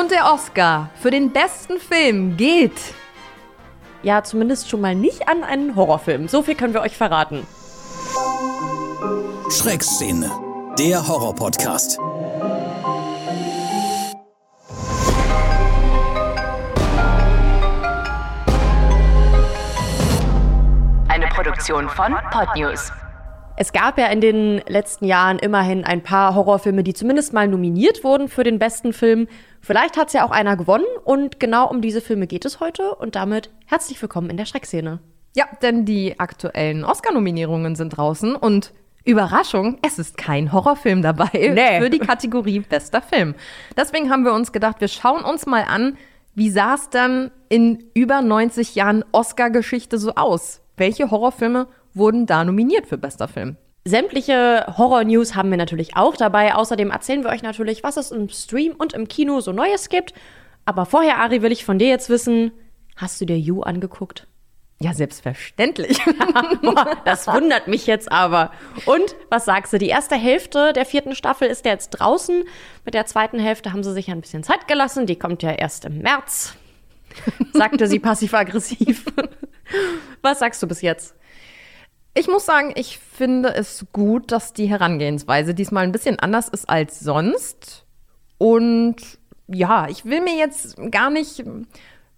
Und der Oscar für den besten Film geht. Ja, zumindest schon mal nicht an einen Horrorfilm. So viel können wir euch verraten. Schreckszene, der Horror-Podcast. Eine Produktion von Podnews. Es gab ja in den letzten Jahren immerhin ein paar Horrorfilme, die zumindest mal nominiert wurden für den besten Film. Vielleicht hat es ja auch einer gewonnen und genau um diese Filme geht es heute und damit herzlich willkommen in der Schreckszene. Ja, denn die aktuellen Oscar-Nominierungen sind draußen und Überraschung, es ist kein Horrorfilm dabei Nee. für die Kategorie bester Film. Deswegen haben wir uns gedacht, wir schauen uns mal an, wie sah es dann in über 90 Jahren Oscar-Geschichte so aus? Welche Horrorfilme wurden da nominiert für bester Film? Sämtliche Horror-News haben wir natürlich auch dabei. Außerdem erzählen wir euch natürlich, was es im Stream und im Kino so Neues gibt. Aber vorher, Ari, will ich von dir jetzt wissen, hast du dir You angeguckt? Ja, selbstverständlich. Das wundert mich jetzt aber. Und was sagst du? Die erste Hälfte der vierten Staffel ist ja jetzt draußen. Mit der zweiten Hälfte haben sie sich ein bisschen Zeit gelassen. Die kommt ja erst im März, sagte sie passiv-aggressiv. Was sagst du bis jetzt? Ich muss sagen, ich finde es gut, dass die Herangehensweise diesmal ein bisschen anders ist als sonst. Und ja, ich will mir jetzt gar nicht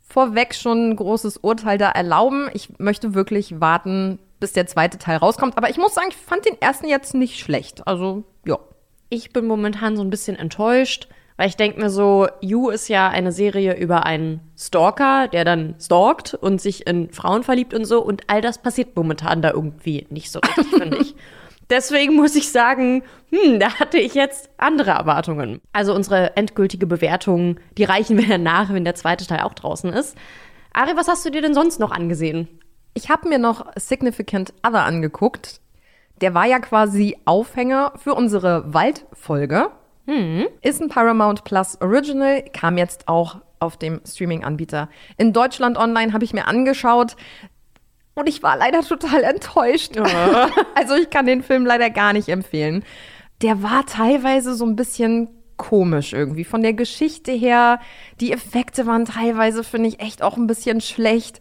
vorweg schon ein großes Urteil da erlauben. Ich möchte wirklich warten, bis der zweite Teil rauskommt. Aber ich muss sagen, ich fand den ersten jetzt nicht schlecht. Also, ja. Ich bin momentan so ein bisschen enttäuscht, weil ich denke mir so, You ist ja eine Serie über einen Stalker, der dann stalkt und sich in Frauen verliebt und so. Und all das passiert momentan da irgendwie nicht so richtig, finde ich. Deswegen muss ich sagen, hm, da hatte ich jetzt andere Erwartungen. Also unsere endgültige Bewertung, die reichen wir dann nach, wenn der zweite Teil auch draußen ist. Ari, was hast du dir denn sonst noch angesehen? Ich habe mir noch Significant Other angeguckt. Der war ja quasi Aufhänger für unsere Waldfolge. Ist ein Paramount Plus Original, kam jetzt auch auf dem Streaming-Anbieter. In Deutschland online habe ich mir angeschaut und ich war leider total enttäuscht. also ich kann den Film leider gar nicht empfehlen. Der war teilweise so ein bisschen komisch irgendwie. Von der Geschichte her, die Effekte waren teilweise, finde ich, echt auch ein bisschen schlecht.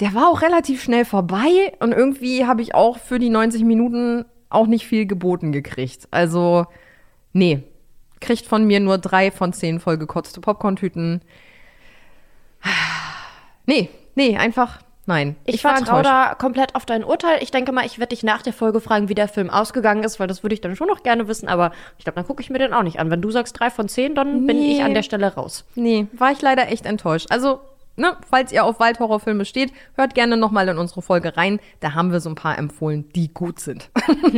Der war auch relativ schnell vorbei und irgendwie habe ich auch für die 90 Minuten auch nicht viel geboten gekriegt. Also, nee. Kriegt von mir nur drei von zehn vollgekotzte Popcorn-Tüten. Nee, nee, einfach nein. Ich, war vertraue enttäuscht. da komplett auf dein Urteil. Ich denke mal, ich werde dich nach der Folge fragen, wie der Film ausgegangen ist, weil das würde ich dann schon noch gerne wissen. Aber ich glaube, dann gucke ich mir den auch nicht an. Wenn du sagst drei von zehn, dann bin Nee. ich an der Stelle raus. Nee, war ich leider echt enttäuscht. Also, ne, falls ihr auf Waldhorrorfilme steht, hört gerne nochmal in unsere Folge rein. Da haben wir so ein paar empfohlen, die gut sind.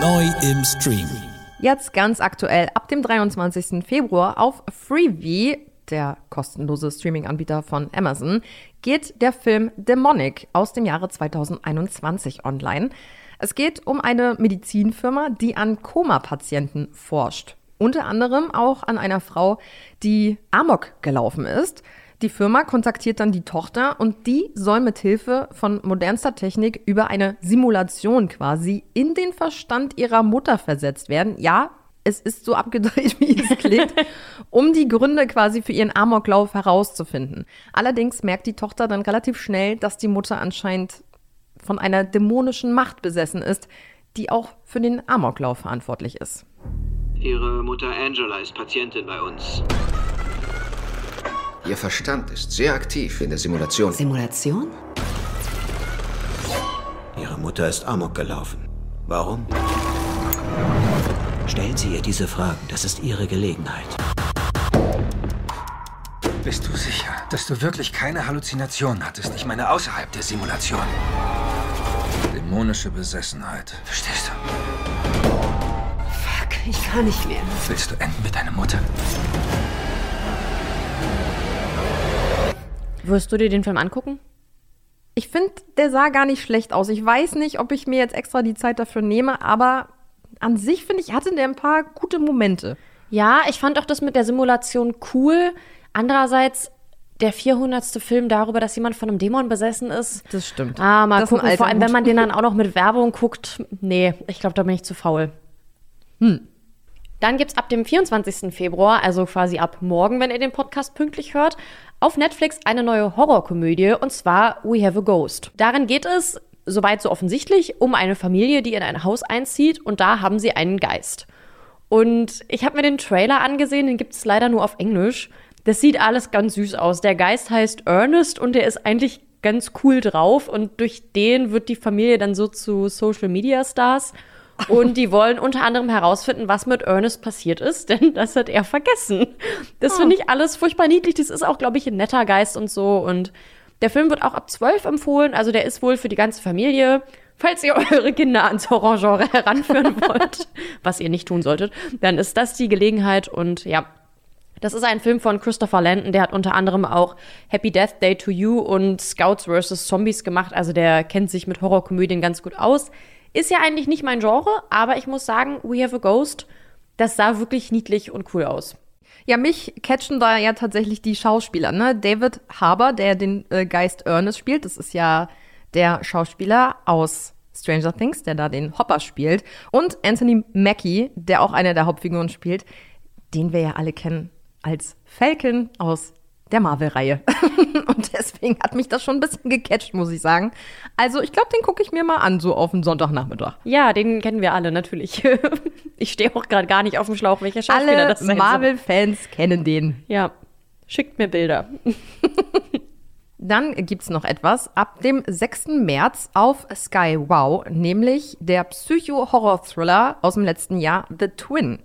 Neu im Stream. Jetzt ganz aktuell ab dem 23. Februar auf Freevee, der kostenlose Streaming-Anbieter von Amazon, geht der Film Demonic aus dem Jahre 2021 online. Es geht um eine Medizinfirma, die an Koma-Patienten forscht. Unter anderem auch an einer Frau, die Amok gelaufen ist. Die Firma kontaktiert dann die Tochter und die soll mit Hilfe von modernster Technik über eine Simulation quasi in den Verstand ihrer Mutter versetzt werden. Ja, es ist so abgedreht, wie es klingt, um die Gründe quasi für ihren Amoklauf herauszufinden. Allerdings merkt die Tochter dann relativ schnell, dass die Mutter anscheinend von einer dämonischen Macht besessen ist, die auch für den Amoklauf verantwortlich ist. Ihre Mutter Angela ist Patientin bei uns. Ihr Verstand ist sehr aktiv in der Simulation. Simulation? Ihre Mutter ist Amok gelaufen. Warum? Stellen Sie ihr diese Fragen. Das ist Ihre Gelegenheit. Bist du sicher, dass du wirklich keine Halluzinationen hattest? Ich meine außerhalb der Simulation. Dämonische Besessenheit. Verstehst du? Fuck, ich kann nicht mehr. Willst du enden mit deiner Mutter? Wirst du dir den Film angucken? Ich finde, der sah gar nicht schlecht aus. Ich weiß nicht, ob ich mir jetzt extra die Zeit dafür nehme, aber an sich finde ich, hatte der ein paar gute Momente. Ja, ich fand auch das mit der Simulation cool. Andererseits der 400. Film darüber, dass jemand von einem Dämon besessen ist. Das stimmt. Ah, mal Das gucken. Vor allem, wenn man den dann auch noch mit Werbung guckt. Nee, ich glaube, da bin ich zu faul. Dann gibt's ab dem 24. Februar, also quasi ab morgen, wenn ihr den Podcast pünktlich hört, auf Netflix eine neue Horrorkomödie und zwar We Have a Ghost. Darin geht es, soweit so offensichtlich, um eine Familie, die in ein Haus einzieht und da haben sie einen Geist. Und ich habe mir den Trailer angesehen, den gibt's leider nur auf Englisch. Das sieht alles ganz süß aus. Der Geist heißt Ernest und der ist eigentlich ganz cool drauf und durch den wird die Familie dann so zu Social Media Stars. Und die wollen unter anderem herausfinden, was mit Ernest passiert ist, denn das hat er vergessen. Das finde ich alles furchtbar niedlich. Das ist auch, glaube ich, ein netter Geist und so. Und der Film wird auch ab 12 empfohlen. Also der ist wohl für die ganze Familie. Falls ihr eure Kinder ans Horrorgenre heranführen wollt, was ihr nicht tun solltet, dann ist das die Gelegenheit. Und ja, das ist ein Film von Christopher Landon, der hat unter anderem auch Happy Death Day to You und Scouts vs. Zombies gemacht. Also der kennt sich mit Horrorkomödien ganz gut aus. Ist ja eigentlich nicht mein Genre, aber ich muss sagen, We Have a Ghost, das sah wirklich niedlich und cool aus. Ja, mich catchen da ja tatsächlich die Schauspieler, ne? David Harbour, der den äh, Geist Ernest spielt, das ist ja der Schauspieler aus Stranger Things, der da den Hopper spielt. Und Anthony Mackie, der auch eine der Hauptfiguren spielt, den wir ja alle kennen als Falcon aus der Marvel-Reihe. und deswegen hat mich das schon ein bisschen gecatcht, muss ich sagen. Also ich glaube, den gucke ich mir mal an, so auf einen Sonntagnachmittag. Ja, den kennen wir alle natürlich. ich stehe auch gerade gar nicht auf dem Schlauch, welcher Schauspieler Alle das sein. Marvel-Fans kennen den. Ja, schickt mir Bilder. Dann gibt's noch etwas ab dem 6. März auf Sky Wow, nämlich der Psycho-Horror-Thriller aus dem letzten Jahr The Twin.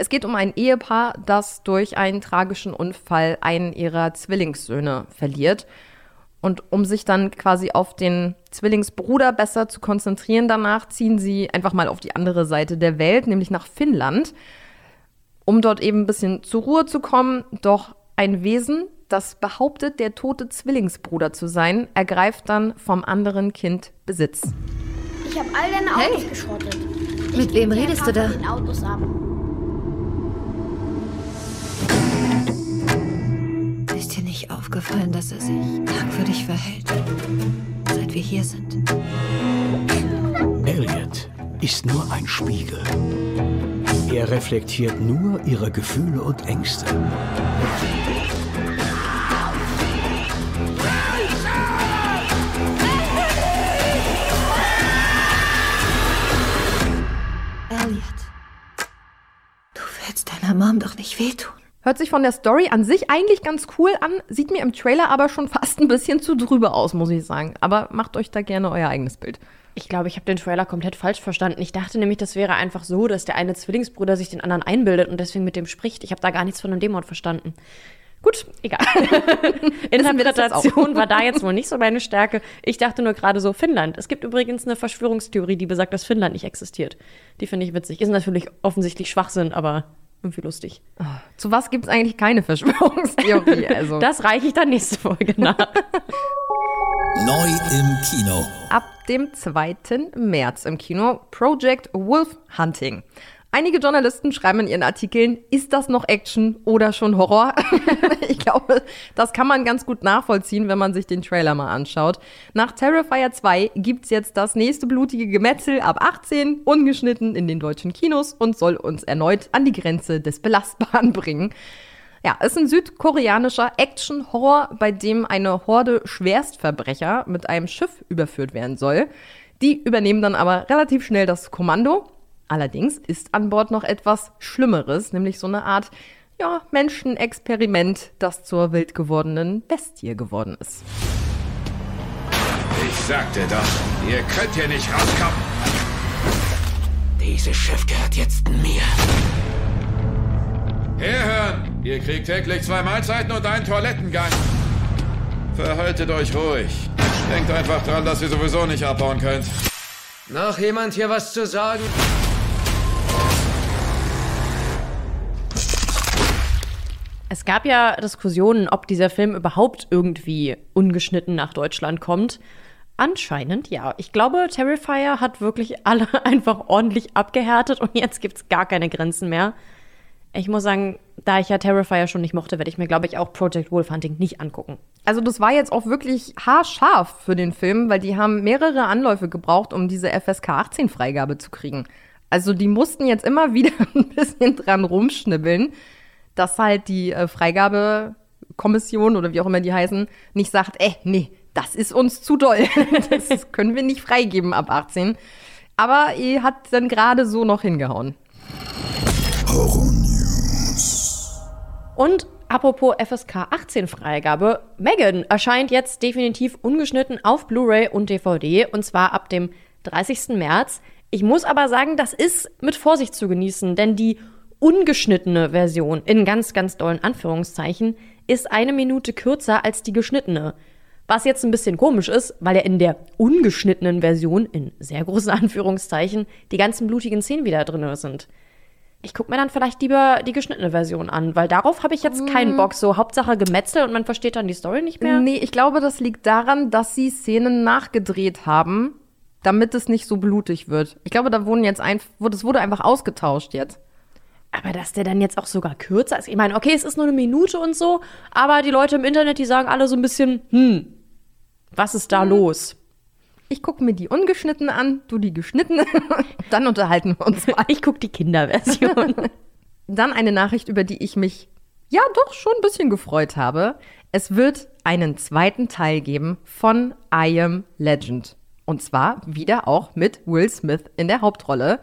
Es geht um ein Ehepaar, das durch einen tragischen Unfall einen ihrer Zwillingssöhne verliert. Und um sich dann quasi auf den Zwillingsbruder besser zu konzentrieren danach, ziehen sie einfach mal auf die andere Seite der Welt, nämlich nach Finnland, um dort eben ein bisschen zur Ruhe zu kommen. Doch ein Wesen, das behauptet, der tote Zwillingsbruder zu sein, ergreift dann vom anderen Kind Besitz. Ich habe all deine Autos geschrottet. Mit wem redest du da? Den Autos ab. Ist dir nicht aufgefallen, dass er sich merkwürdig verhält, seit wir hier sind? Elliot ist nur ein Spiegel. Er reflektiert nur ihre Gefühle und Ängste. Elliot, du willst deiner Mom doch nicht wehtun. Hört sich von der Story an sich eigentlich ganz cool an, sieht mir im Trailer aber schon fast ein bisschen zu drüber aus, muss ich sagen. Aber macht euch da gerne euer eigenes Bild. Ich glaube, ich habe den Trailer komplett falsch verstanden. Ich dachte nämlich, das wäre einfach so, dass der eine Zwillingsbruder sich den anderen einbildet und deswegen mit dem spricht. Ich habe da gar nichts von dem Dämon verstanden. Gut, egal. Interpretation war da jetzt wohl nicht so meine Stärke. Ich dachte nur gerade so, Finnland. Es gibt übrigens eine Verschwörungstheorie, die besagt, dass Finnland nicht existiert. Die finde ich witzig. Ist natürlich offensichtlich Schwachsinn, aber irgendwie lustig. Zu was gibt's eigentlich keine Verschwörungstheorie? Also. Das reiche ich dann nächste Folge nach. Neu im Kino. ab dem 2. März im Kino Project Wolf Hunting. Einige Journalisten schreiben in ihren Artikeln, ist das noch Action oder schon Horror? ich glaube, das kann man ganz gut nachvollziehen, wenn man sich den Trailer mal anschaut. Nach Terrifier 2 gibt's jetzt das nächste blutige Gemetzel ab 18, ungeschnitten in den deutschen Kinos und soll uns erneut an die Grenze des Belastbaren bringen. Ja, es ist ein südkoreanischer Action-Horror, bei dem eine Horde Schwerstverbrecher mit einem Schiff überführt werden soll. Die übernehmen dann aber relativ schnell das Kommando. Allerdings ist an Bord noch etwas Schlimmeres, nämlich so eine Art ja, Menschenexperiment, das zur wild gewordenen Bestie geworden ist. Ich sagte doch, ihr könnt hier nicht rauskommen. Dieses Schiff gehört jetzt mir. Herhören! Ihr kriegt täglich zwei Mahlzeiten und einen Toilettengang. Verhaltet euch ruhig. Denkt einfach dran, dass ihr sowieso nicht abhauen könnt. Noch jemand hier was zu sagen? Es gab ja Diskussionen, ob dieser Film überhaupt irgendwie ungeschnitten nach Deutschland kommt. Anscheinend ja. Ich glaube, Terrifier hat wirklich alle einfach ordentlich abgehärtet und jetzt gibt's gar keine Grenzen mehr. Ich muss sagen, da ich ja Terrifier schon nicht mochte, werde ich mir, glaube ich, auch Project Wolf Hunting nicht angucken. Also das war jetzt auch wirklich haarscharf für den Film, weil die haben mehrere Anläufe gebraucht, um diese FSK 18 Freigabe zu kriegen. Also die mussten jetzt immer wieder ein bisschen dran rumschnibbeln, dass halt die äh, Freigabekommission oder wie auch immer die heißen, nicht sagt, äh, nee, das ist uns zu doll. Das können wir nicht freigeben ab 18. Aber ihr hat dann gerade so noch hingehauen. Und apropos FSK 18 Freigabe, Megan erscheint jetzt definitiv ungeschnitten auf Blu-ray und DVD und zwar ab dem 30. März. Ich muss aber sagen, das ist mit Vorsicht zu genießen, denn die ungeschnittene Version in ganz, ganz dollen Anführungszeichen ist eine Minute kürzer als die geschnittene. Was jetzt ein bisschen komisch ist, weil ja in der ungeschnittenen Version, in sehr großen Anführungszeichen, die ganzen blutigen Szenen wieder drin sind. Ich gucke mir dann vielleicht lieber die geschnittene Version an, weil darauf habe ich jetzt keinen Bock. So Hauptsache Gemetzel und man versteht dann die Story nicht mehr. Nee, ich glaube, das liegt daran, dass sie Szenen nachgedreht haben, damit es nicht so blutig wird. Ich glaube, da wurden jetzt ein, das wurde einfach ausgetauscht jetzt. Aber dass der dann jetzt auch sogar kürzer ist. Ich meine, okay, es ist nur eine Minute und so, aber die Leute im Internet, die sagen alle so ein bisschen, hm, was ist da los? Ich gucke mir die ungeschnitten an, du die geschnittene. Dann unterhalten wir uns mal. Ich gucke die Kinderversion. Dann eine Nachricht, über die ich mich ja doch schon ein bisschen gefreut habe. Es wird einen zweiten Teil geben von I Am Legend. Und zwar wieder auch mit Will Smith in der Hauptrolle.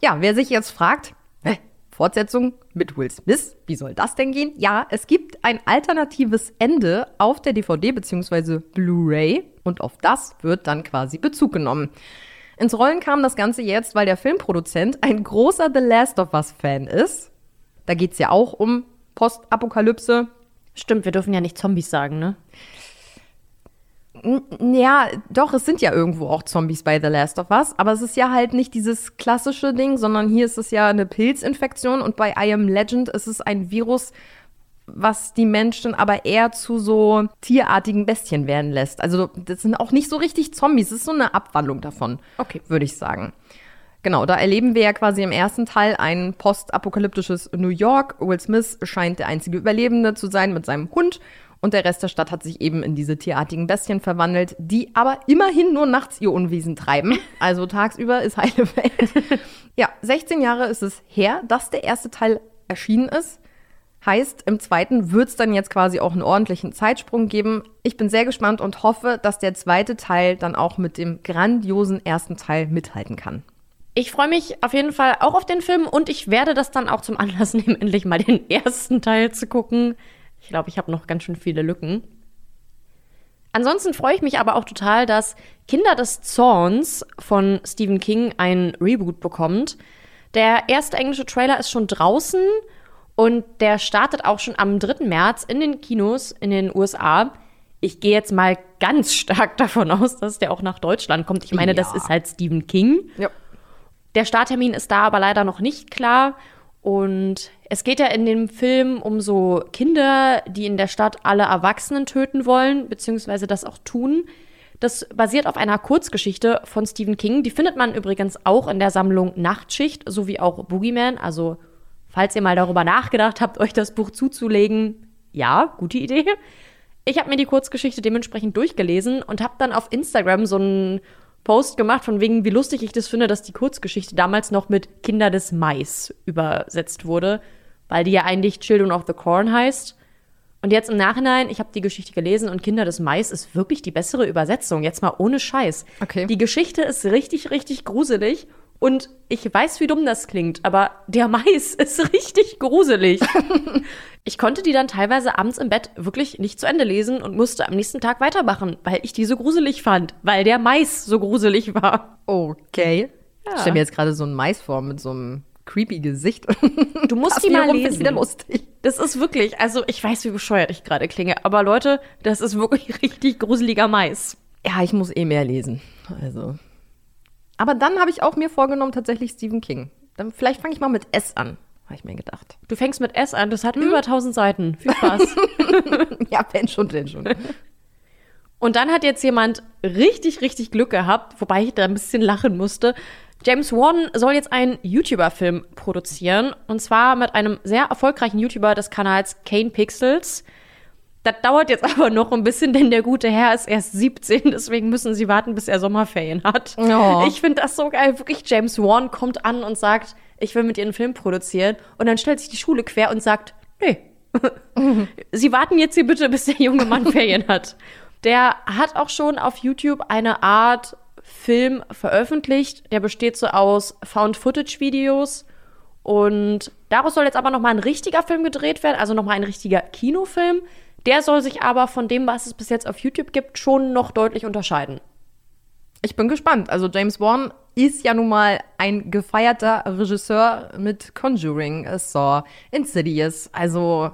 Ja, wer sich jetzt fragt, hä, Fortsetzung mit Will Smith, wie soll das denn gehen? Ja, es gibt ein alternatives Ende auf der DVD bzw. Blu-ray und auf das wird dann quasi Bezug genommen. Ins Rollen kam das Ganze jetzt, weil der Filmproduzent ein großer The Last of Us-Fan ist. Da geht es ja auch um Postapokalypse. Stimmt, wir dürfen ja nicht Zombies sagen, ne? Ja, doch, es sind ja irgendwo auch Zombies bei The Last of Us, aber es ist ja halt nicht dieses klassische Ding, sondern hier ist es ja eine Pilzinfektion und bei I Am Legend ist es ein Virus, was die Menschen aber eher zu so tierartigen Bestien werden lässt. Also das sind auch nicht so richtig Zombies, es ist so eine Abwandlung davon, Okay. würde ich sagen. Genau, da erleben wir ja quasi im ersten Teil ein postapokalyptisches New York. Will Smith scheint der einzige Überlebende zu sein mit seinem Hund und der Rest der Stadt hat sich eben in diese tierartigen Bestien verwandelt, die aber immerhin nur nachts ihr Unwesen treiben. Also tagsüber ist heile Welt. Ja, 16 Jahre ist es her, dass der erste Teil erschienen ist. Heißt, im zweiten wird es dann jetzt quasi auch einen ordentlichen Zeitsprung geben. Ich bin sehr gespannt und hoffe, dass der zweite Teil dann auch mit dem grandiosen ersten Teil mithalten kann. Ich freue mich auf jeden Fall auch auf den Film und ich werde das dann auch zum Anlass nehmen, endlich mal den ersten Teil zu gucken. Ich glaube, ich habe noch ganz schön viele Lücken. Ansonsten freue ich mich aber auch total, dass Kinder des Zorns von Stephen King ein Reboot bekommt. Der erste englische Trailer ist schon draußen und der startet auch schon am 3. März in den Kinos in den USA. Ich gehe jetzt mal ganz stark davon aus, dass der auch nach Deutschland kommt. Ich meine, das Ja. ist halt Stephen King. Ja. Der Starttermin ist da aber leider noch nicht klar. Und es geht ja in dem Film um so Kinder, die in der Stadt alle Erwachsenen töten wollen, beziehungsweise das auch tun. Das basiert auf einer Kurzgeschichte von Stephen King. Die findet man übrigens auch in der Sammlung Nachtschicht, sowie auch Boogeyman. Also, falls ihr mal darüber nachgedacht habt, euch das Buch zuzulegen, ja, gute Idee. Ich habe mir die Kurzgeschichte dementsprechend durchgelesen und habe dann auf Instagram so einen Post gemacht, von wegen, wie lustig ich das finde, dass die Kurzgeschichte damals noch mit Kinder des Mais übersetzt wurde, weil die ja eigentlich Children of the Corn heißt. Und jetzt im Nachhinein, ich habe die Geschichte gelesen und Kinder des Mais ist wirklich die bessere Übersetzung. Jetzt mal ohne Scheiß. Okay. Die Geschichte ist richtig, richtig gruselig. Und ich weiß, wie dumm das klingt, aber der Mais ist richtig gruselig. ich konnte die dann teilweise abends im Bett wirklich nicht zu Ende lesen und musste am nächsten Tag weitermachen, weil ich die so gruselig fand, weil der Mais so gruselig war. Okay. Ich stelle mir jetzt gerade so einen Mais vor mit so einem creepy Gesicht. Du musst die mal lesen. wieder lustig. Das ist wirklich, also ich weiß, wie bescheuert ich gerade klinge, aber Leute, das ist wirklich richtig gruseliger Mais. Ja, ich muss eh mehr lesen. Also. Aber dann habe ich auch mir vorgenommen, tatsächlich Stephen King. Dann vielleicht fange ich mal mit S an, habe ich mir gedacht. Du fängst mit S an, das hat über 1000 Seiten. Viel Spaß. Ja, wenn schon, denn schon. Und dann hat jetzt jemand richtig, richtig Glück gehabt, wobei ich da ein bisschen lachen musste. James Wan soll jetzt einen YouTuber-Film produzieren. Und zwar mit einem sehr erfolgreichen YouTuber des Kanals Kane Pixels. Das dauert jetzt aber noch ein bisschen, denn der gute Herr ist erst 17, deswegen müssen sie warten, bis er Sommerferien hat. Oh. Ich finde das so geil. Wirklich, James Wan kommt an und sagt, ich will mit ihr einen Film produzieren. Und dann stellt sich die Schule quer und sagt, nee. sie warten jetzt hier bitte, bis der junge Mann Ferien hat. Der hat auch schon auf YouTube eine Art Film veröffentlicht. Der besteht so aus Found-Footage-Videos. Und daraus soll jetzt aber noch mal ein richtiger Film gedreht werden, also noch mal ein richtiger Kinofilm. Der soll sich aber von dem, was es bis jetzt auf YouTube gibt, schon noch deutlich unterscheiden. Ich bin gespannt. Also James Wan ist ja nun mal ein gefeierter Regisseur mit Conjuring, Saw, Insidious. Also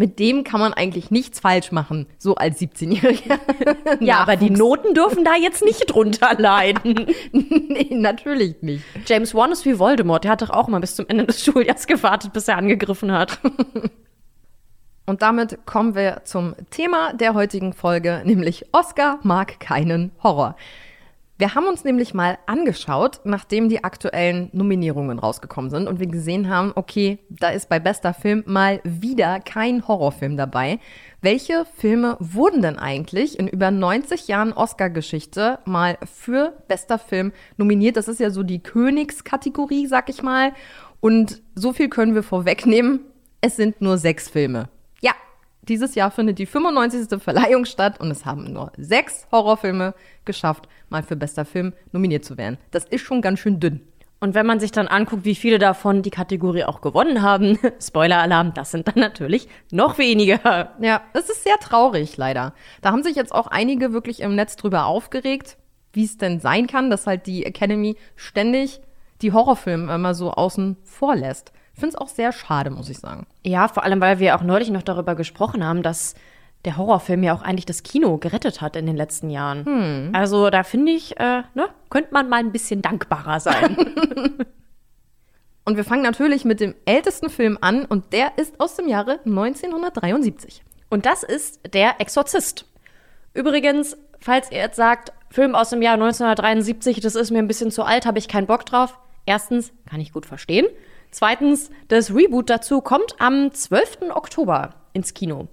mit dem kann man eigentlich nichts falsch machen, so als 17-Jähriger. Ja, aber die Noten dürfen da jetzt nicht drunter leiden. nee, natürlich nicht. James Wan ist wie Voldemort. Der hat doch auch mal bis zum Ende des Schuljahres gewartet, bis er angegriffen hat. Und damit kommen wir zum Thema der heutigen Folge, nämlich Oscar mag keinen Horror. Wir haben uns nämlich mal angeschaut, nachdem die aktuellen Nominierungen rausgekommen sind und wir gesehen haben, okay, da ist bei bester Film mal wieder kein Horrorfilm dabei. Welche Filme wurden denn eigentlich in über 90 Jahren Oscar-Geschichte mal für bester Film nominiert? Das ist ja so die Königskategorie, sag ich mal. Und so viel können wir vorwegnehmen. Es sind nur sechs Filme. Dieses Jahr findet die 95. Verleihung statt und es haben nur sechs Horrorfilme geschafft, mal für bester Film nominiert zu werden. Das ist schon ganz schön dünn. Und wenn man sich dann anguckt, wie viele davon die Kategorie auch gewonnen haben, Spoiler-Alarm, das sind dann natürlich noch weniger. Ja, es ist sehr traurig, leider. Da haben sich jetzt auch einige wirklich im Netz drüber aufgeregt, wie es denn sein kann, dass halt die Academy ständig die Horrorfilme immer so außen vor lässt. Ich finde es auch sehr schade, muss ich sagen. Ja, vor allem, weil wir auch neulich noch darüber gesprochen haben, dass der Horrorfilm ja auch eigentlich das Kino gerettet hat in den letzten Jahren. Also da finde ich, äh, ne, könnte man mal ein bisschen dankbarer sein. Und wir fangen natürlich mit dem ältesten Film an und der ist aus dem Jahre 1973. Und das ist Der Exorzist. Übrigens, falls ihr jetzt sagt, Film aus dem Jahr 1973, das ist mir ein bisschen zu alt, habe ich keinen Bock drauf. Erstens, kann ich gut verstehen. Zweitens, das Reboot dazu kommt am 12. Oktober ins Kino.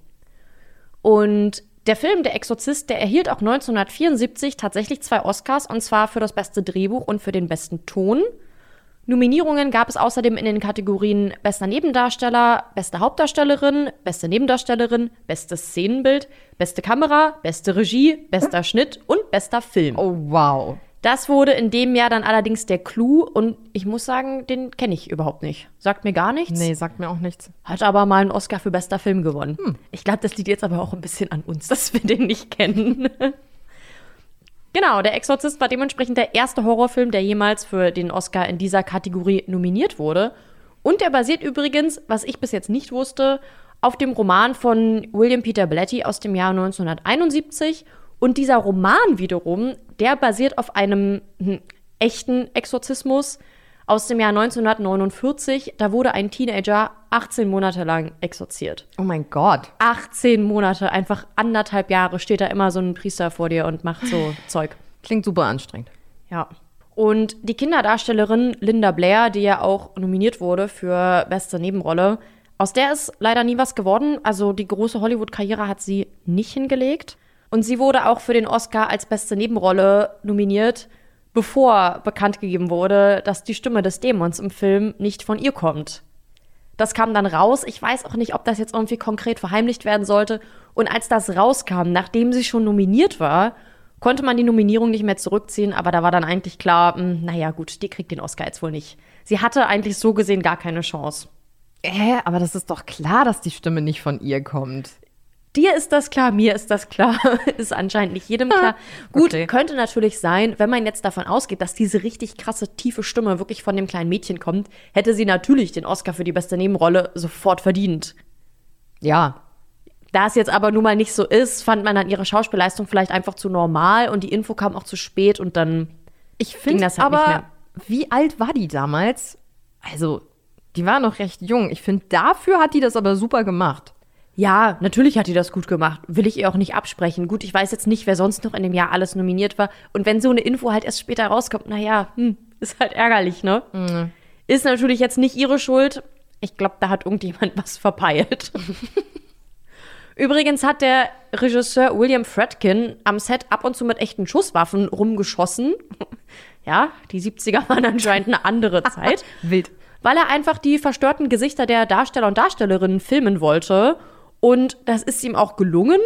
Und der Film Der Exorzist, der erhielt auch 1974 tatsächlich zwei Oscars, und zwar für das beste Drehbuch und für den besten Ton. Nominierungen gab es außerdem in den Kategorien Bester Nebendarsteller, Beste Hauptdarstellerin, Beste Nebendarstellerin, Bestes Szenenbild, Beste Kamera, Beste Regie, Bester Schnitt und Bester Film. Oh, wow. Das wurde in dem Jahr dann allerdings der Clou und ich muss sagen, den kenne ich überhaupt nicht. Sagt mir gar nichts. Nee, sagt mir auch nichts. Hat aber mal einen Oscar für bester Film gewonnen. Ich glaube, das liegt jetzt aber auch ein bisschen an uns, dass wir den nicht kennen. genau, der Exorzist war dementsprechend der erste Horrorfilm, der jemals für den Oscar in dieser Kategorie nominiert wurde. Und der basiert übrigens, was ich bis jetzt nicht wusste, auf dem Roman von William Peter Blatty aus dem Jahr 1971. Und dieser Roman wiederum, der basiert auf einem hm, echten Exorzismus aus dem Jahr 1949. Da wurde ein Teenager 18 Monate lang exorziert. Oh mein Gott. 18 Monate, einfach anderthalb Jahre steht da immer so ein Priester vor dir und macht so Zeug. Klingt super anstrengend. Ja. Und die Kinderdarstellerin Linda Blair, die ja auch nominiert wurde für beste Nebenrolle, aus der ist leider nie was geworden. Also die große Hollywood-Karriere hat sie nicht hingelegt. Und sie wurde auch für den Oscar als beste Nebenrolle nominiert, bevor bekannt gegeben wurde, dass die Stimme des Dämons im Film nicht von ihr kommt. Das kam dann raus. Ich weiß auch nicht, ob das jetzt irgendwie konkret verheimlicht werden sollte. Und als das rauskam, nachdem sie schon nominiert war, konnte man die Nominierung nicht mehr zurückziehen. Aber da war dann eigentlich klar, mh, naja, gut, die kriegt den Oscar jetzt wohl nicht. Sie hatte eigentlich so gesehen gar keine Chance. Äh, aber das ist doch klar, dass die Stimme nicht von ihr kommt. Dir ist das klar, mir ist das klar. ist anscheinend nicht jedem klar. Gut, Okay. könnte natürlich sein, wenn man jetzt davon ausgeht, dass diese richtig krasse, tiefe Stimme wirklich von dem kleinen Mädchen kommt, hätte sie natürlich den Oscar für die beste Nebenrolle sofort verdient. Ja. Da es jetzt aber nun mal nicht so ist, fand man dann ihre Schauspielleistung vielleicht einfach zu normal und die Info kam auch zu spät und dann Ich ging das halt nicht aber, mehr. wie alt war die damals? Also, die war noch recht jung. Ich finde, dafür hat die das aber super gemacht. Ja, natürlich hat die das gut gemacht. Will ich ihr auch nicht absprechen. Gut, ich weiß jetzt nicht, wer sonst noch in dem Jahr alles nominiert war. Und wenn so eine Info halt erst später rauskommt, naja, hm, ist halt ärgerlich, ne? Ist natürlich jetzt nicht ihre Schuld. Ich glaube, da hat irgendjemand was verpeilt. Übrigens hat der Regisseur William Fredkin am Set ab und zu mit echten Schusswaffen rumgeschossen. Ja, die 70er waren anscheinend eine andere Zeit. Wild. Weil er einfach die verstörten Gesichter der Darsteller und Darstellerinnen filmen wollte. Und das ist ihm auch gelungen.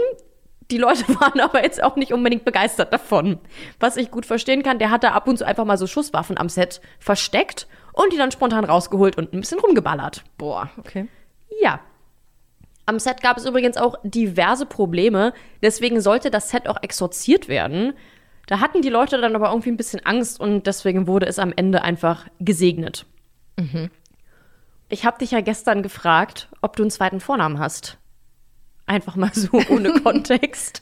Die Leute waren aber jetzt auch nicht unbedingt begeistert davon. Was ich gut verstehen kann, der hat da ab und zu einfach mal so Schusswaffen am Set versteckt und die dann spontan rausgeholt und ein bisschen rumgeballert. Boah, okay. Ja. Am Set gab es übrigens auch diverse Probleme, deswegen sollte das Set auch exorziert werden. Da hatten die Leute dann aber irgendwie ein bisschen Angst und deswegen wurde es am Ende einfach gesegnet. Ich habe dich ja gestern gefragt, ob du einen zweiten Vornamen hast. Einfach mal so ohne Kontext.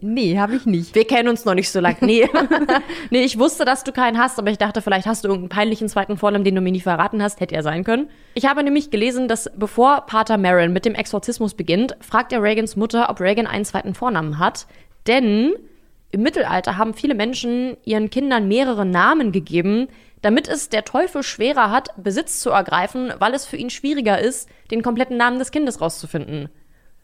Nee, habe ich nicht. Wir kennen uns noch nicht so lange. Nee. nee, ich wusste, dass du keinen hast, aber ich dachte, vielleicht hast du irgendeinen peinlichen zweiten Vornamen, den du mir nie verraten hast. Hätte er sein können. Ich habe nämlich gelesen, dass bevor Pater Marin mit dem Exorzismus beginnt, fragt er Reagans Mutter, ob Reagan einen zweiten Vornamen hat. Denn im Mittelalter haben viele Menschen ihren Kindern mehrere Namen gegeben, damit es der Teufel schwerer hat, Besitz zu ergreifen, weil es für ihn schwieriger ist, den kompletten Namen des Kindes rauszufinden.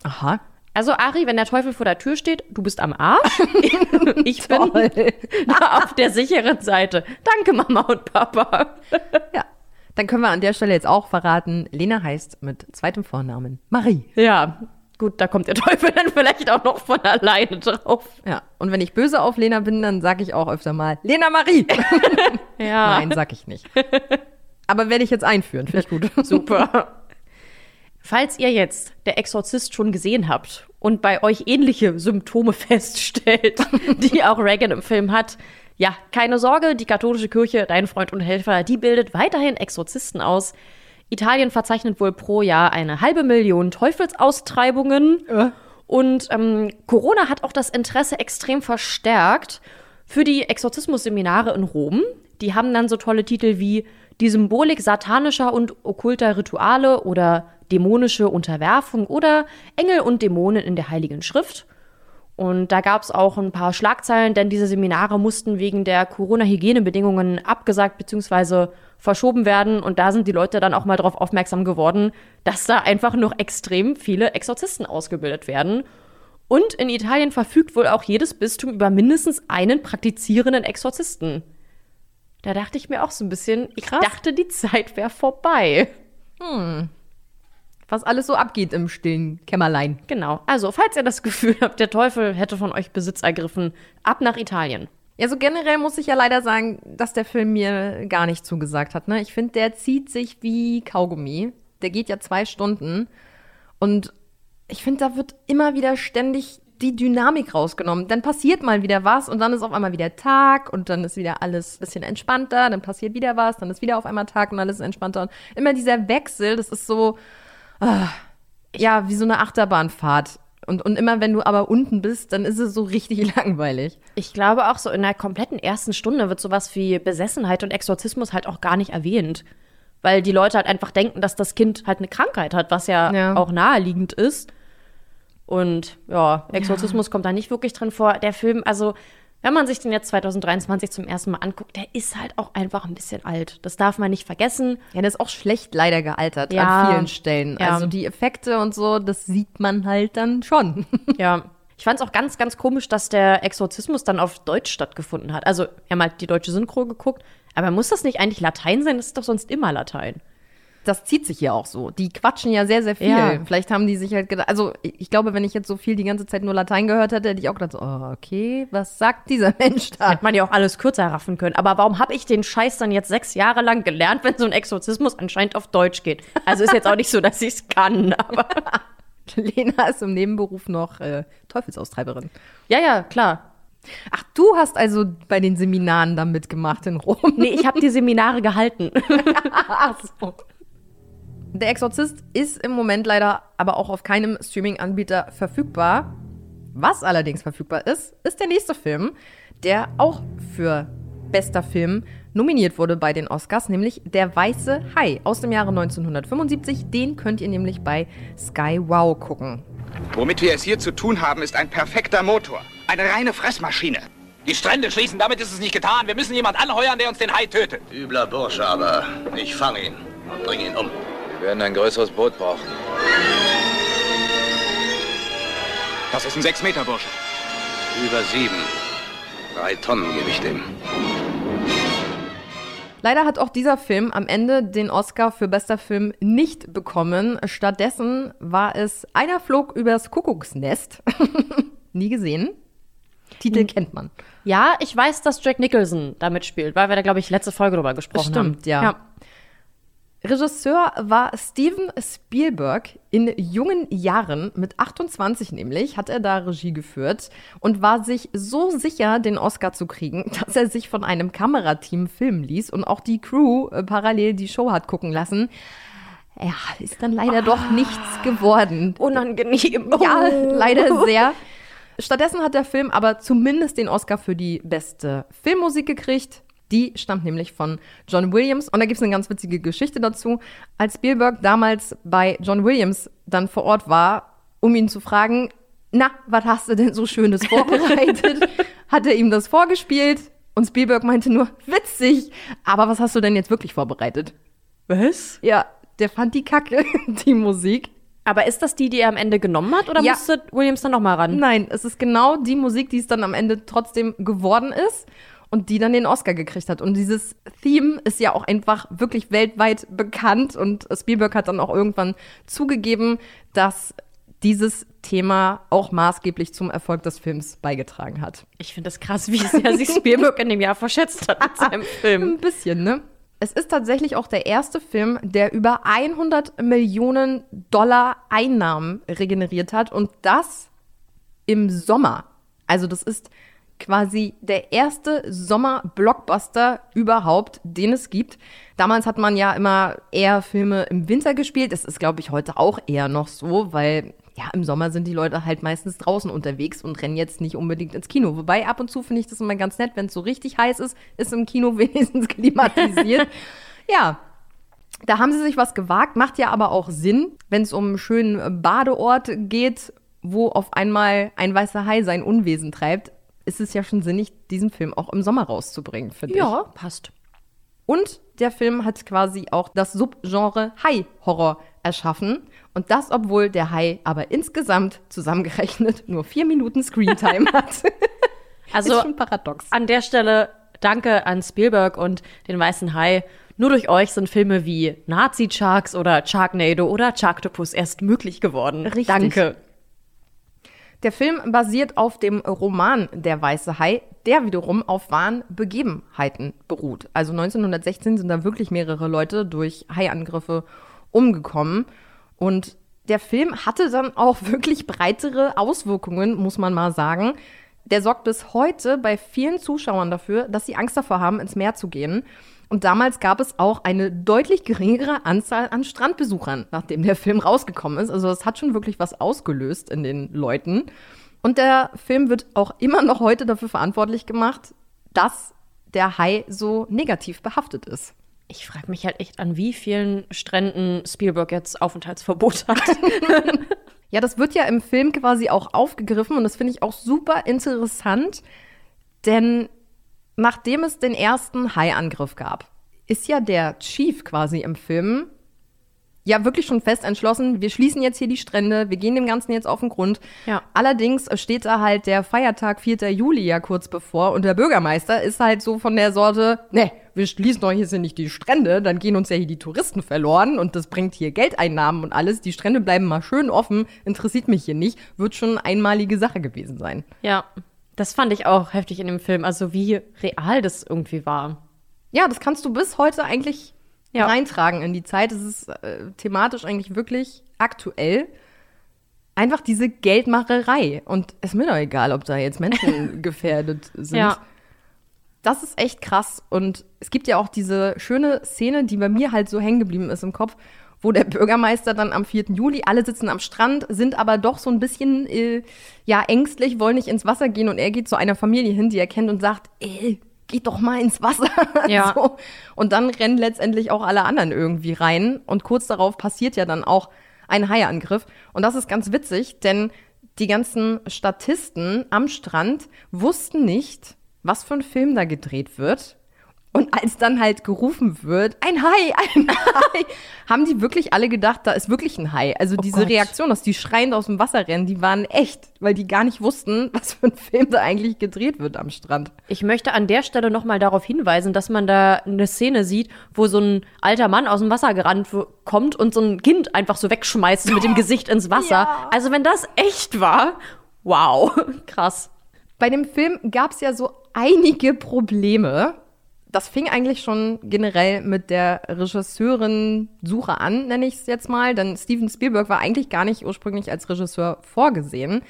Aha. Also Ari, wenn der Teufel vor der Tür steht, du bist am Arsch. Ich bin da auf der sicheren Seite. Danke Mama und Papa. Ja. Dann können wir an der Stelle jetzt auch verraten, Lena heißt mit zweitem Vornamen Marie. Ja, gut, da kommt der Teufel dann vielleicht auch noch von alleine drauf. Ja. Und wenn ich böse auf Lena bin, dann sage ich auch öfter mal Lena Marie. Ja. Nein, sag ich nicht. Aber werde ich jetzt einführen, finde ich gut. Super. Falls ihr jetzt der Exorzist schon gesehen habt und bei euch ähnliche Symptome feststellt, die auch Reagan im Film hat, ja, keine Sorge, die katholische Kirche, dein Freund und Helfer, die bildet weiterhin Exorzisten aus. Italien verzeichnet wohl pro Jahr eine halbe Million Teufelsaustreibungen. Und ähm, Corona hat auch das Interesse extrem verstärkt für die Exorzismusseminare in Rom. Die haben dann so tolle Titel wie die Symbolik satanischer und okkulter Rituale oder dämonische Unterwerfung oder Engel und Dämonen in der Heiligen Schrift. Und da gab es auch ein paar Schlagzeilen, denn diese Seminare mussten wegen der Corona-Hygienebedingungen abgesagt bzw. verschoben werden. Und da sind die Leute dann auch mal darauf aufmerksam geworden, dass da einfach noch extrem viele Exorzisten ausgebildet werden. Und in Italien verfügt wohl auch jedes Bistum über mindestens einen praktizierenden Exorzisten. Da dachte ich mir auch so ein bisschen, ich dachte, die Zeit wäre vorbei. Was alles so abgeht im stillen Kämmerlein. Genau. Also, falls ihr das Gefühl habt, der Teufel hätte von euch Besitz ergriffen, ab nach Italien. Ja, so generell muss ich ja leider sagen, dass der Film mir gar nicht zugesagt hat. Ne? Ich finde, der zieht sich wie Kaugummi. Der geht ja zwei Stunden. Und ich finde, da wird immer wieder ständig die Dynamik rausgenommen. Dann passiert mal wieder was und dann ist auf einmal wieder Tag und dann ist wieder alles ein bisschen entspannter, dann passiert wieder was, dann ist wieder auf einmal Tag und alles ist entspannter. Und immer dieser Wechsel, das ist so, ah, ja, wie so eine Achterbahnfahrt. Und, und immer wenn du aber unten bist, dann ist es so richtig langweilig. Ich glaube auch so in der kompletten ersten Stunde wird sowas wie Besessenheit und Exorzismus halt auch gar nicht erwähnt. Weil die Leute halt einfach denken, dass das Kind halt eine Krankheit hat, was ja, Ja. auch naheliegend ist. Und ja, Exorzismus kommt da nicht wirklich drin vor. Der Film, also wenn man sich den jetzt 2023 zum ersten Mal anguckt, der ist halt auch einfach ein bisschen alt. Das darf man nicht vergessen. Ja, der ist auch schlecht leider gealtert Ja. an vielen Stellen. Ja. Also die Effekte und so, das sieht man halt dann schon. Ja. Ich fand es auch ganz, ganz komisch, dass der Exorzismus dann auf Deutsch stattgefunden hat. Also, wir haben halt die deutsche Synchro geguckt. Aber muss das nicht eigentlich Latein sein? Das ist doch sonst immer Latein. Das zieht sich ja auch so. Die quatschen ja sehr, sehr viel. Ja. Vielleicht haben die sich halt gedacht, also ich glaube, wenn ich jetzt so viel die ganze Zeit nur Latein gehört hätte, hätte ich auch gedacht, so, oh, okay, was sagt dieser Mensch da? Hätte man ja auch alles kürzer raffen können. Aber warum habe ich den Scheiß dann jetzt sechs Jahre lang gelernt, wenn so ein Exorzismus anscheinend auf Deutsch geht? Also ist jetzt auch nicht so, dass ich es kann, aber. Lena ist im Nebenberuf noch äh, Teufelsaustreiberin. Ja, ja, klar. Ach, du hast also bei den Seminaren da mitgemacht in Rom. Nee, ich habe die Seminare gehalten. Ach so. Der Exorzist ist im Moment leider aber auch auf keinem Streaming-Anbieter verfügbar. Was allerdings verfügbar ist, ist der nächste Film, der auch für bester Film nominiert wurde bei den Oscars, nämlich Der Weiße Hai aus dem Jahre 1975. Den könnt ihr nämlich bei Sky Wow gucken. Womit wir es hier zu tun haben, ist ein perfekter Motor. Eine reine Fressmaschine. Die Strände schließen, damit ist es nicht getan. Wir müssen jemand anheuern, der uns den Hai tötet. Übler Bursche, aber ich fange ihn und bringe ihn um. Wir werden ein größeres Boot brauchen. Das ist ein Sechs-Meter-Bursche. Über sieben. Drei Tonnen gebe ich dem. Leider hat auch dieser Film am Ende den Oscar für bester Film nicht bekommen. Stattdessen war es Einer flog übers Kuckucksnest. Nie gesehen. Titel Hm. kennt man. Ja, ich weiß, dass Jack Nicholson da mitspielt, weil wir da, glaube ich, letzte Folge drüber gesprochen haben. Stimmt, ja. Regisseur war Steven Spielberg. In jungen Jahren, mit 28 nämlich, hat er da Regie geführt und war sich so sicher, den Oscar zu kriegen, dass er sich von einem Kamerateam filmen ließ und auch die Crew äh, parallel die Show hat gucken lassen. Ja, ist dann leider doch nichts geworden. Unangenehm. Ja, leider sehr. Stattdessen hat der Film aber zumindest den Oscar für die beste Filmmusik gekriegt. Die stammt nämlich von John Williams. Und da gibt es eine ganz witzige Geschichte dazu. Als Spielberg damals bei John Williams dann vor Ort war, um ihn zu fragen, na, was hast du denn so Schönes vorbereitet? hat er ihm das vorgespielt und Spielberg meinte nur, witzig, aber was hast du denn jetzt wirklich vorbereitet? Was? Ja, der fand die Kacke, die Musik. Aber ist das die, die er am Ende genommen hat oder Ja. musste Williams dann nochmal ran? Nein, es ist genau die Musik, die es dann am Ende trotzdem geworden ist und die dann den Oscar gekriegt hat. Und dieses Theme ist ja auch einfach wirklich weltweit bekannt und Spielberg hat dann auch irgendwann zugegeben, dass dieses Thema auch maßgeblich zum Erfolg des Films beigetragen hat. Ich finde das krass, wie sehr sich Spielberg in dem Jahr verschätzt hat mit seinem Film. Ein bisschen, ne? Es ist tatsächlich auch der erste Film, der über 100 Millionen Dollar Einnahmen regeneriert hat und das im Sommer. Also das ist quasi der erste Sommer-Blockbuster überhaupt, den es gibt. Damals hat man ja immer eher Filme im Winter gespielt. Das ist, glaube ich, heute auch eher noch so, weil ja, im Sommer sind die Leute halt meistens draußen unterwegs und rennen jetzt nicht unbedingt ins Kino. Wobei ab und zu finde ich das immer ganz nett, wenn es so richtig heiß ist, ist im Kino wenigstens klimatisiert. ja, da haben sie sich was gewagt, macht ja aber auch Sinn, wenn es um einen schönen Badeort geht, wo auf einmal ein weißer Hai sein Unwesen treibt, ist es ja schon sinnig, diesen Film auch im Sommer rauszubringen, finde ich. Ja, passt. Und der Film hat quasi auch das Subgenre Hai-Horror erschaffen. Und das, obwohl der Hai aber insgesamt zusammengerechnet nur vier Minuten Screentime hat. Also ist schon paradox. an der Stelle danke an Spielberg und den Weißen Hai. Nur durch euch sind Filme wie Nazi-Sharks oder Sharknado oder Sharktopus erst möglich geworden. Richtig. Danke. Der Film basiert auf dem Roman Der Weiße Hai, der wiederum auf wahren Begebenheiten beruht. Also 1916 sind da wirklich mehrere Leute durch Haiangriffe umgekommen. Und der Film hatte dann auch wirklich breitere Auswirkungen, muss man mal sagen. Der sorgt bis heute bei vielen Zuschauern dafür, dass sie Angst davor haben, ins Meer zu gehen. Und damals gab es auch eine deutlich geringere Anzahl an Strandbesuchern, nachdem der Film rausgekommen ist. Also es hat schon wirklich was ausgelöst in den Leuten. Und der Film wird auch immer noch heute dafür verantwortlich gemacht, dass der Hai so negativ behaftet ist. Ich frage mich halt echt, an wie vielen Stränden Spielberg jetzt Aufenthaltsverbot hat. Ja, das wird ja im Film quasi auch aufgegriffen und das finde ich auch super interessant, denn nachdem es den ersten Hai-Angriff gab, ist ja der Chief quasi im Film ja wirklich schon fest entschlossen, wir schließen jetzt hier die Strände, wir gehen dem Ganzen jetzt auf den Grund. Ja. Allerdings steht da halt der Feiertag 4. Juli ja kurz bevor und der Bürgermeister ist halt so von der Sorte, ne, wir schließen doch hier nicht die Strände, dann gehen uns ja hier die Touristen verloren und das bringt hier Geldeinnahmen und alles. Die Strände bleiben mal schön offen, interessiert mich hier nicht, wird schon einmalige Sache gewesen sein. ja, das fand ich auch heftig in dem Film. Also wie real das irgendwie war. Ja, das kannst du bis heute eigentlich Ja. reintragen in die Zeit. Es ist äh, thematisch eigentlich wirklich aktuell. Einfach diese Geldmacherei. Und ist mir doch egal, ob da jetzt Menschen gefährdet sind. Ja. Das ist echt krass. Und es gibt ja auch diese schöne Szene, die bei mir halt so hängen geblieben ist im Kopf, wo der Bürgermeister dann am 4. Juli, alle sitzen am Strand, sind aber doch so ein bisschen äh, ja ängstlich, wollen nicht ins Wasser gehen und er geht zu einer Familie hin, die er kennt und sagt, ey, geht doch mal ins Wasser. Ja. so. Und dann rennen letztendlich auch alle anderen irgendwie rein und kurz darauf passiert ja dann auch ein Haiangriff. Und das ist ganz witzig, denn die ganzen Statisten am Strand wussten nicht, was für ein Film da gedreht wird. Und als dann halt gerufen wird, ein Hai, ein Hai, haben die wirklich alle gedacht, da ist wirklich ein Hai. Also Oh diese Gott. Reaktion, dass die schreiend aus dem Wasser rennen, die waren echt, weil die gar nicht wussten, was für ein Film da eigentlich gedreht wird am Strand. Ich möchte an der Stelle nochmal darauf hinweisen, dass man da eine Szene sieht, wo so ein alter Mann aus dem Wasser gerannt kommt und so ein Kind einfach so wegschmeißt mit dem Gesicht ins Wasser. Also wenn das echt war, wow, krass. Bei dem Film gab es ja so einige Probleme. Das fing eigentlich schon generell mit der Regisseurin-Suche an, nenne ich es jetzt mal. Denn Steven Spielberg war eigentlich gar nicht ursprünglich als Regisseur vorgesehen.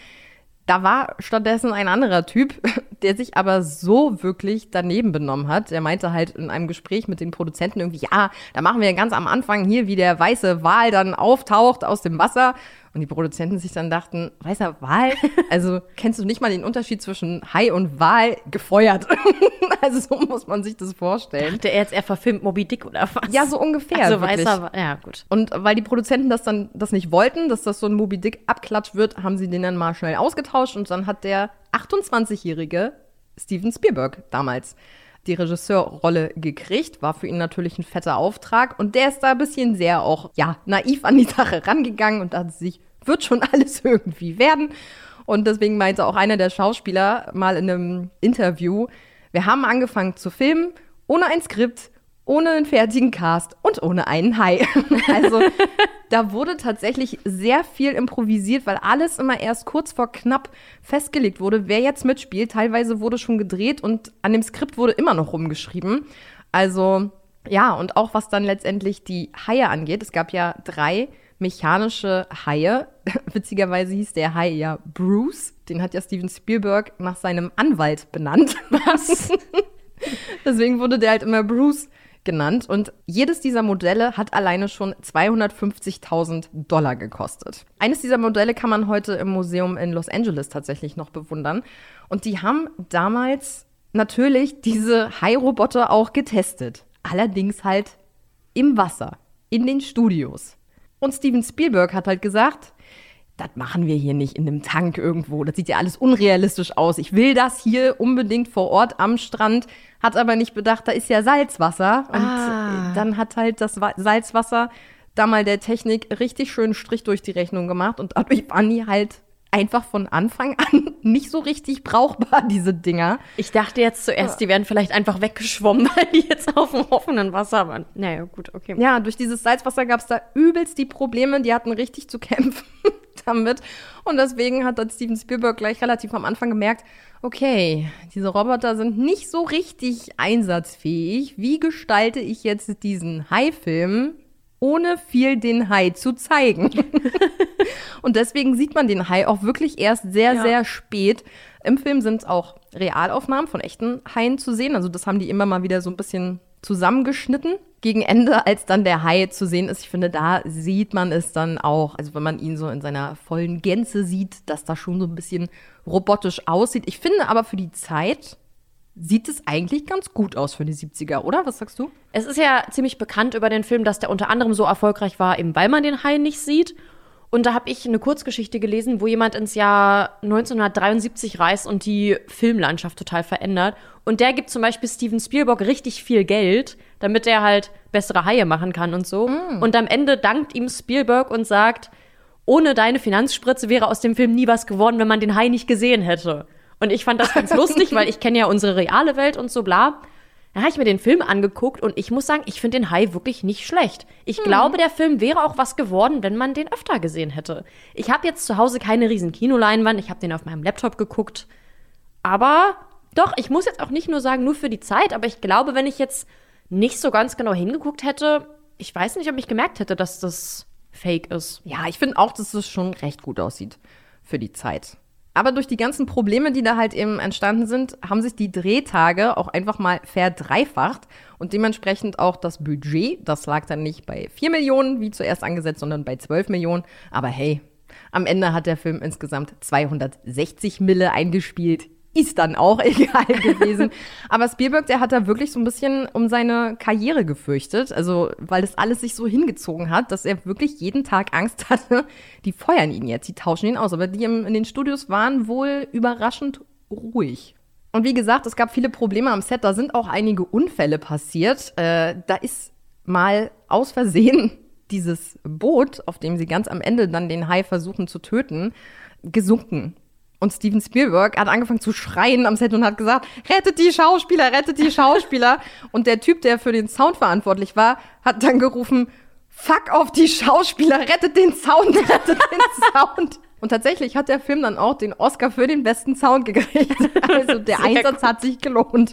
Da war stattdessen ein anderer Typ, der sich aber so wirklich daneben benommen hat. Er meinte halt in einem Gespräch mit den Produzenten irgendwie, ja, da machen wir ganz am Anfang hier, wie der weiße Wal dann auftaucht aus dem Wasser. Und die Produzenten sich dann dachten, weißer Wal? Also kennst du nicht mal den Unterschied zwischen Hai und Wal gefeuert? also so muss man sich das vorstellen. Dachte er jetzt, er verfilmt Moby Dick oder was? Ja, so ungefähr. Also wirklich. weißer, Wa- ja gut. Und weil die Produzenten das dann das nicht wollten, dass das so ein Moby Dick Abklatsch wird, haben sie den dann mal schnell ausgetauscht und dann hat der 28-jährige Steven Spielberg damals die Regisseurrolle gekriegt, war für ihn natürlich ein fetter Auftrag und der ist da ein bisschen sehr auch, ja, naiv an die Sache rangegangen und dachte sich, wird schon alles irgendwie werden. Und deswegen meinte auch einer der Schauspieler mal in einem Interview, wir haben angefangen zu filmen, ohne ein Skript, ohne einen fertigen Cast und ohne einen Hai. Also da wurde tatsächlich sehr viel improvisiert, weil alles immer erst kurz vor knapp festgelegt wurde, wer jetzt mitspielt. Teilweise wurde schon gedreht und an dem Skript wurde immer noch rumgeschrieben. Also ja, und auch was dann letztendlich die Haie angeht. Es gab ja drei mechanische Haie. Witzigerweise hieß der Hai ja Bruce. Den hat ja Steven Spielberg nach seinem Anwalt benannt. Was? Deswegen wurde der halt immer Bruce genannt. Und jedes dieser Modelle hat alleine schon 250.000 Dollar gekostet. Eines dieser Modelle kann man heute im Museum in Los Angeles tatsächlich noch bewundern. Und die haben damals natürlich diese Hai-Roboter auch getestet. Allerdings halt im Wasser, in den Studios. Und Steven Spielberg hat halt gesagt, das machen wir hier nicht in einem Tank irgendwo. Das sieht ja alles unrealistisch aus. Ich will das hier unbedingt vor Ort am Strand, hat aber nicht bedacht, da ist ja Salzwasser. Und Ah. dann hat halt das Wa- Salzwasser da mal der Technik richtig schön Strich durch die Rechnung gemacht und dadurch waren die halt einfach von Anfang an nicht so richtig brauchbar, diese Dinger. Ich dachte jetzt zuerst, die wären vielleicht einfach weggeschwommen, weil die jetzt auf dem offenen Wasser waren. Naja, gut, okay. Ja, durch dieses Salzwasser gab es da übelst die Probleme. Die hatten richtig zu kämpfen damit. Und deswegen hat dann Steven Spielberg gleich relativ am Anfang gemerkt, okay, diese Roboter sind nicht so richtig einsatzfähig. Wie gestalte ich jetzt diesen Hai-Film, ohne viel den Hai zu zeigen? Und deswegen sieht man den Hai auch wirklich erst sehr, Ja. sehr spät. Im Film sind auch Realaufnahmen von echten Haien zu sehen. Also das haben die immer mal wieder so ein bisschen zusammengeschnitten. Gegen Ende, als dann der Hai zu sehen ist, ich finde, da sieht man es dann auch. Also wenn man ihn so in seiner vollen Gänze sieht, dass das schon so ein bisschen robotisch aussieht. Ich finde aber für die Zeit sieht es eigentlich ganz gut aus für die 70er, oder? Was sagst du? Es ist ja ziemlich bekannt über den Film, dass der unter anderem so erfolgreich war, eben weil man den Hai nicht sieht. Und da habe ich eine Kurzgeschichte gelesen, wo jemand ins Jahr 1973 reist und die Filmlandschaft total verändert. Und der gibt zum Beispiel Steven Spielberg richtig viel Geld, damit er halt bessere Haie machen kann und so. Und am Ende dankt ihm Spielberg und sagt, ohne deine Finanzspritze wäre aus dem Film nie was geworden, wenn man den Hai nicht gesehen hätte. Und ich fand das ganz lustig, weil ich kenne ja unsere reale Welt und so bla. Dann habe ich mir den Film angeguckt und ich muss sagen, ich finde den Hai wirklich nicht schlecht. Ich glaube, der Film wäre auch was geworden, wenn man den öfter gesehen hätte. Ich habe jetzt zu Hause keine riesen Kinoleinwand, ich habe den auf meinem Laptop geguckt. Aber doch, ich muss jetzt auch nicht nur sagen, nur für die Zeit, aber ich glaube, wenn ich jetzt nicht so ganz genau hingeguckt hätte, ich weiß nicht, ob ich gemerkt hätte, dass das fake ist. Ja, ich finde auch, dass es schon recht gut aussieht für die Zeit. Aber durch die ganzen Probleme, die da halt eben entstanden sind, haben sich die Drehtage auch einfach mal verdreifacht und dementsprechend auch das Budget. Das lag dann nicht bei 4 Millionen, wie zuerst angesetzt, sondern bei 12 Millionen. Aber hey, am Ende hat der Film insgesamt 260 Mille eingespielt. Ist dann auch egal gewesen. Aber Spielberg, der hat da wirklich so ein bisschen um seine Karriere gefürchtet. Also, weil das alles sich so hingezogen hat, dass er wirklich jeden Tag Angst hatte, die feuern ihn jetzt, die tauschen ihn aus. Aber die in den Studios waren wohl überraschend ruhig. Und wie gesagt, es gab viele Probleme am Set. Da sind auch einige Unfälle passiert. Äh, da ist mal aus Versehen dieses Boot, auf dem sie ganz am Ende dann den Hai versuchen zu töten, gesunken. Und Steven Spielberg hat angefangen zu schreien am Set und hat gesagt, rettet die Schauspieler, rettet die Schauspieler. und der Typ, der für den Sound verantwortlich war, hat dann gerufen, fuck auf die Schauspieler, rettet den Sound, rettet den Sound. Und tatsächlich hat der Film dann auch den Oscar für den besten Sound gekriegt. Also der Sehr Einsatz gut. hat sich gelohnt.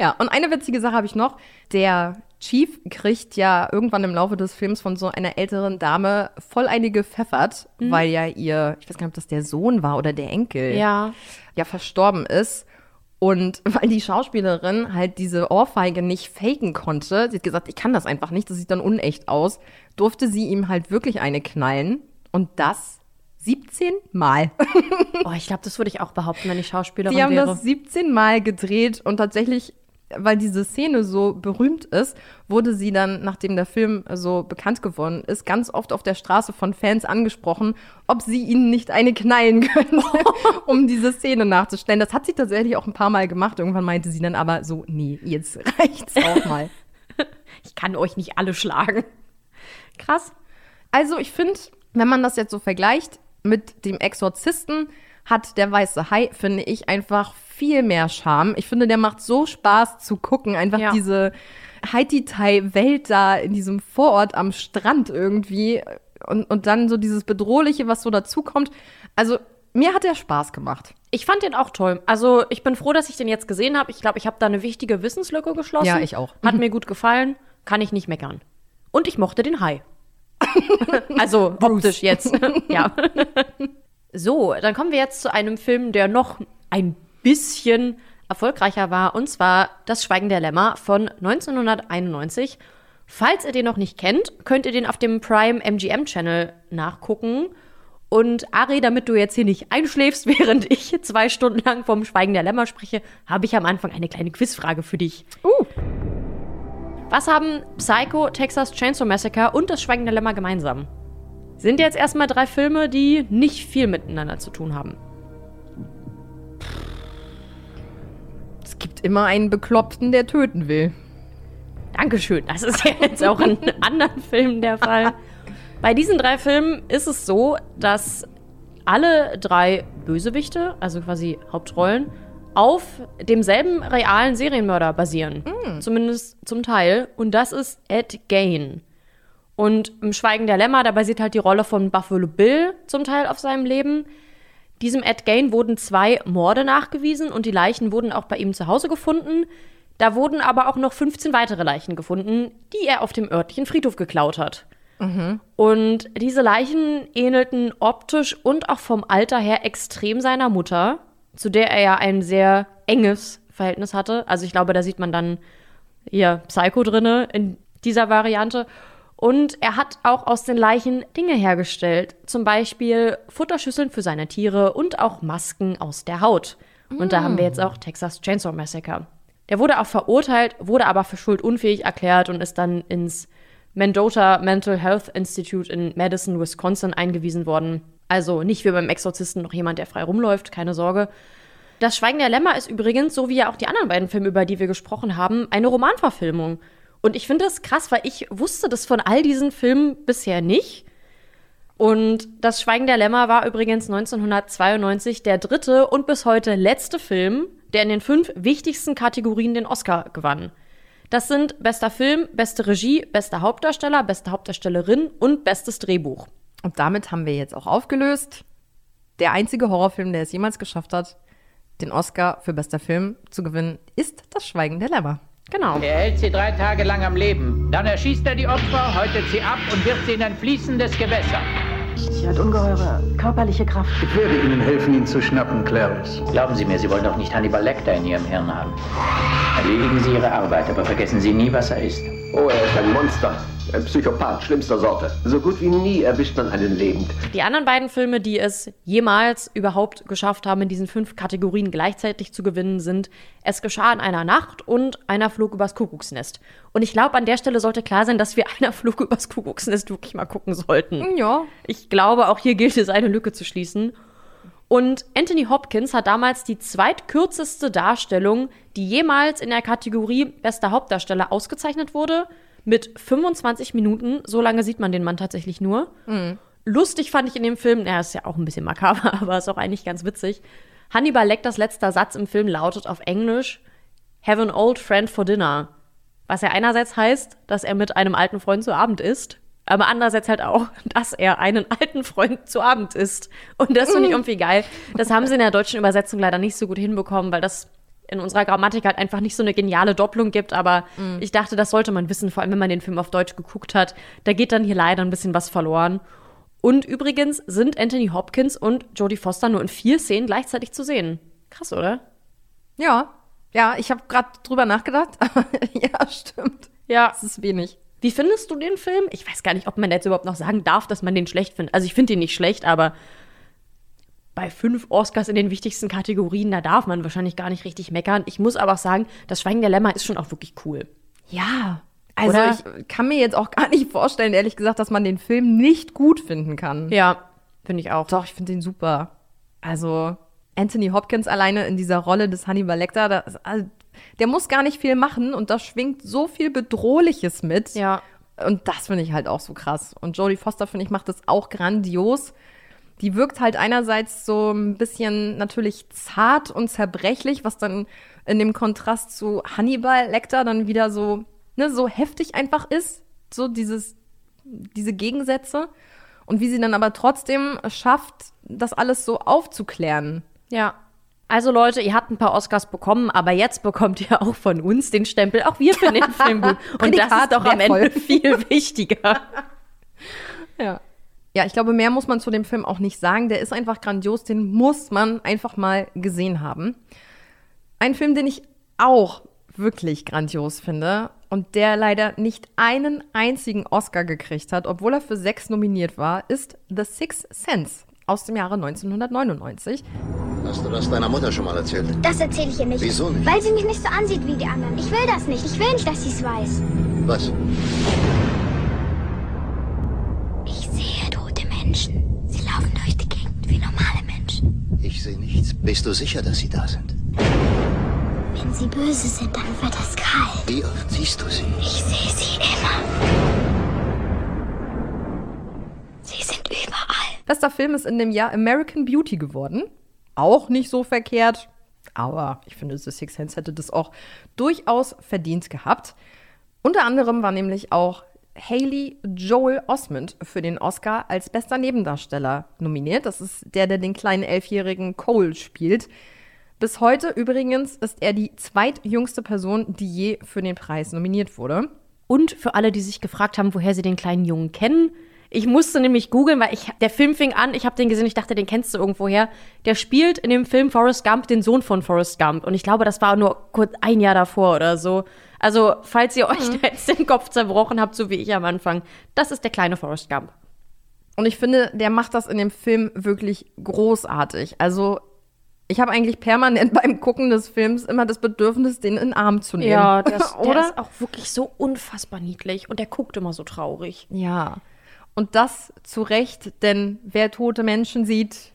Ja, und eine witzige Sache habe ich noch. Der Chief kriegt ja irgendwann im Laufe des Films von so einer älteren Dame voll eine gepfeffert, Mhm. weil ja ihr, ich weiß gar nicht, ob das der Sohn war oder der Enkel, Ja. ja verstorben ist. Und weil die Schauspielerin halt diese Ohrfeige nicht faken konnte, sie hat gesagt, ich kann das einfach nicht, das sieht dann unecht aus, durfte sie ihm halt wirklich eine knallen. Und das 17 Mal. Oh, ich glaube, das würde ich auch behaupten, wenn ich Schauspielerin Die haben wäre. das 17 Mal gedreht und tatsächlich, weil diese Szene so berühmt ist, wurde sie dann, nachdem der Film so bekannt geworden ist, ganz oft auf der Straße von Fans angesprochen, ob sie ihnen nicht eine knallen können, um diese Szene nachzustellen. Das hat sie tatsächlich auch ein paar Mal gemacht. Irgendwann meinte sie dann aber so, nee, jetzt reicht's auch mal. Ich kann euch nicht alle schlagen. Krass. Also ich finde, wenn man das jetzt so vergleicht mit dem Exorzisten, hat der weiße Hai, finde ich, einfach viel mehr Charme. Ich finde, der macht so Spaß zu gucken. Einfach Ja. diese Haiti-Tai-Welt da in diesem Vorort am Strand irgendwie. Und, und dann so dieses Bedrohliche, was so dazukommt. Also, mir hat der Spaß gemacht. Ich fand den auch toll. Also, ich bin froh, dass ich den jetzt gesehen habe. Ich glaube, ich habe da eine wichtige Wissenslücke geschlossen. Ja, ich auch. Hat mir gut gefallen. Kann ich nicht meckern. Und ich mochte den Hai. also, optisch jetzt. ja. So, dann kommen wir jetzt zu einem Film, der noch ein bisschen erfolgreicher war. Und zwar Das Schweigen der Lämmer von 1991. Falls ihr den noch nicht kennt, könnt ihr den auf dem Prime MGM Channel nachgucken. Und Ari, damit du jetzt hier nicht einschläfst, während ich zwei Stunden lang vom Schweigen der Lämmer spreche, habe ich am Anfang eine kleine Quizfrage für dich. Uh. Was haben Psycho, Texas Chainsaw Massacre und das Schweigen der Lämmer gemeinsam? Sind jetzt erstmal drei Filme, die nicht viel miteinander zu tun haben. Gibt immer einen Bekloppten, der töten will. Dankeschön. Das ist ja jetzt auch in anderen Filmen der Fall. Bei diesen drei Filmen ist es so, dass alle drei Bösewichte, also quasi Hauptrollen, auf demselben realen Serienmörder basieren. Zumindest zum Teil. Und das ist Ed Gain. Und im Schweigen der Lämmer, da basiert halt die Rolle von Buffalo Bill zum Teil auf seinem Leben. Diesem Ed Gain wurden zwei Morde nachgewiesen und die Leichen wurden auch bei ihm zu Hause gefunden. Da wurden aber auch noch 15 weitere Leichen gefunden, die er auf dem örtlichen Friedhof geklaut hat. Und diese Leichen ähnelten optisch und auch vom Alter her extrem seiner Mutter, zu der er ja ein sehr enges Verhältnis hatte. Also ich glaube, da sieht man dann hier Psycho drinne in dieser Variante. Und er hat auch aus den Leichen Dinge hergestellt. Zum Beispiel Futterschüsseln für seine Tiere und auch Masken aus der Haut. Und da haben wir jetzt auch Texas Chainsaw Massacre. Der wurde auch verurteilt, wurde aber für schuldunfähig erklärt und ist dann ins Mendota Mental Health Institute in Madison, Wisconsin eingewiesen worden. Also nicht wie beim Exorzisten noch jemand, der frei rumläuft, keine Sorge. Das Schweigen der Lämmer ist übrigens, so wie ja auch die anderen beiden Filme, über die wir gesprochen haben, eine Romanverfilmung. Und ich finde das krass, weil ich wusste das von all diesen Filmen bisher nicht. Und Das Schweigen der Lämmer war übrigens 1992 der dritte und bis heute letzte Film, der in den fünf wichtigsten Kategorien den Oscar gewann. Das sind bester Film, beste Regie, bester Hauptdarsteller, beste Hauptdarstellerin und bestes Drehbuch. Und damit haben wir jetzt auch aufgelöst. Der einzige Horrorfilm, der es jemals geschafft hat, den Oscar für bester Film zu gewinnen, ist Das Schweigen der Lämmer. Genau. Er hält sie drei Tage lang am Leben. Dann erschießt er die Opfer, häutet sie ab und wirft sie in ein fließendes Gewässer. Sie hat ungeheure körperliche Kraft. Ich werde Ihnen helfen, ihn zu schnappen, Clarice. Glauben Sie mir, Sie wollen doch nicht Hannibal Lecter in Ihrem Hirn haben. Erledigen Sie Ihre Arbeit, aber vergessen Sie nie, was er ist. Oh, er ist ein Monster. Ein Psychopath schlimmster Sorte. So gut wie nie erwischt man einen lebend. Die anderen beiden Filme, die es jemals überhaupt geschafft haben, in diesen fünf Kategorien gleichzeitig zu gewinnen, sind Es geschah in einer Nacht und Einer flog übers Kuckucksnest. Und ich glaube, an der Stelle sollte klar sein, dass wir Einer flog übers Kuckucksnest wirklich mal gucken sollten. Ja. Ich glaube, auch hier gilt es, eine Lücke zu schließen. Und Anthony Hopkins hat damals die zweitkürzeste Darstellung, die jemals in der Kategorie Bester Hauptdarsteller ausgezeichnet wurde, mit 25 Minuten. So lange sieht man den Mann tatsächlich nur. Mhm. Lustig fand ich in dem Film, er ist ja auch ein bisschen makaber, aber ist auch eigentlich ganz witzig. Hannibal Lecters letzter Satz im Film lautet auf Englisch: Have an old friend for dinner. Was ja einerseits heißt, dass er mit einem alten Freund zu Abend isst, aber andererseits halt auch, dass er einen alten Freund zu Abend isst. Und das finde ich irgendwie geil. Das haben sie in der deutschen Übersetzung leider nicht so gut hinbekommen, weil das in unserer Grammatik halt einfach nicht so eine geniale Doppelung gibt. Aber Mhm. ich dachte, das sollte man wissen, vor allem wenn man den Film auf Deutsch geguckt hat. Da geht dann hier leider ein bisschen was verloren. Und übrigens sind Anthony Hopkins und Jodie Foster nur in vier Szenen gleichzeitig zu sehen. Krass, oder? Ja. Ja, ich habe gerade drüber nachgedacht. ja, stimmt. Ja. Das ist wenig. Wie findest du den Film? Ich weiß gar nicht, ob man jetzt überhaupt noch sagen darf, dass man den schlecht findet. Also ich finde den nicht schlecht, aber bei fünf Oscars in den wichtigsten Kategorien, da darf man wahrscheinlich gar nicht richtig meckern. Ich muss aber auch sagen, das Schweigen der Lämmer ist schon auch wirklich cool. Ja. Also Oder? ich kann mir jetzt auch gar nicht vorstellen, ehrlich gesagt, dass man den Film nicht gut finden kann. Ja, finde ich auch. Doch, ich finde den super. Also Anthony Hopkins alleine in dieser Rolle des Hannibal Lecter, das, also, der muss gar nicht viel machen und da schwingt so viel Bedrohliches mit. Ja. Und das finde ich halt auch so krass. Und Jodie Foster, finde ich, macht das auch grandios. Die wirkt halt einerseits so ein bisschen natürlich zart und zerbrechlich, was dann in dem Kontrast zu Hannibal Lecter dann wieder so, ne, so heftig einfach ist. So dieses, diese Gegensätze. Und wie sie dann aber trotzdem schafft, das alles so aufzuklären. Ja. Also Leute, ihr habt ein paar Oscars bekommen, aber jetzt bekommt ihr auch von uns den Stempel. Auch wir finden den Film gut. Und das ist doch am. Ende viel wichtiger. Ja. Ja, ich glaube, mehr muss man zu dem Film auch nicht sagen. Der ist einfach grandios, den muss man einfach mal gesehen haben. Ein Film, den ich auch wirklich grandios finde und der leider nicht einen einzigen Oscar gekriegt hat, obwohl er für sechs nominiert war, ist The Sixth Sense aus dem Jahre 1999. Hast du das deiner Mutter schon mal erzählt? Das erzähle ich ihr nicht. Wieso nicht? Weil sie mich nicht so ansieht wie die anderen. Ich will das nicht. Ich will nicht, dass sie es weiß. Was? Ich sehe tote Menschen. Sie laufen durch die Gegend wie normale Menschen. Ich sehe nichts. Bist du sicher, dass sie da sind? Wenn sie böse sind, dann wird es kalt. Wie oft siehst du sie? Ich sehe sie immer. Sie sind überall. Bester Film ist in dem Jahr American Beauty geworden. Auch nicht so verkehrt, aber ich finde, The Sixth Sense hätte das auch durchaus verdient gehabt. Unter anderem war nämlich auch Haley Joel Osment für den Oscar als bester Nebendarsteller nominiert. Das ist der, der den kleinen elfjährigen Cole spielt. Bis heute übrigens ist er die zweitjüngste Person, die je für den Preis nominiert wurde. Und für alle, die sich gefragt haben, woher sie den kleinen Jungen kennen, ich musste nämlich googeln, weil ich, der Film fing an, ich habe den gesehen, ich dachte, den kennst du irgendwoher. Der spielt in dem Film Forrest Gump den Sohn von Forrest Gump. Und ich glaube, das war nur kurz ein Jahr davor oder so. Also, falls ihr euch da jetzt den Kopf zerbrochen habt, so wie ich am Anfang, das ist der kleine Forrest Gump. Und ich finde, der macht das in dem Film wirklich großartig. Also, ich habe eigentlich permanent beim Gucken des Films immer das Bedürfnis, den in den Arm zu nehmen. Ja, das, der oder? ist auch wirklich so unfassbar niedlich. Und der guckt immer so traurig. Ja. Und das zu Recht, denn wer tote Menschen sieht,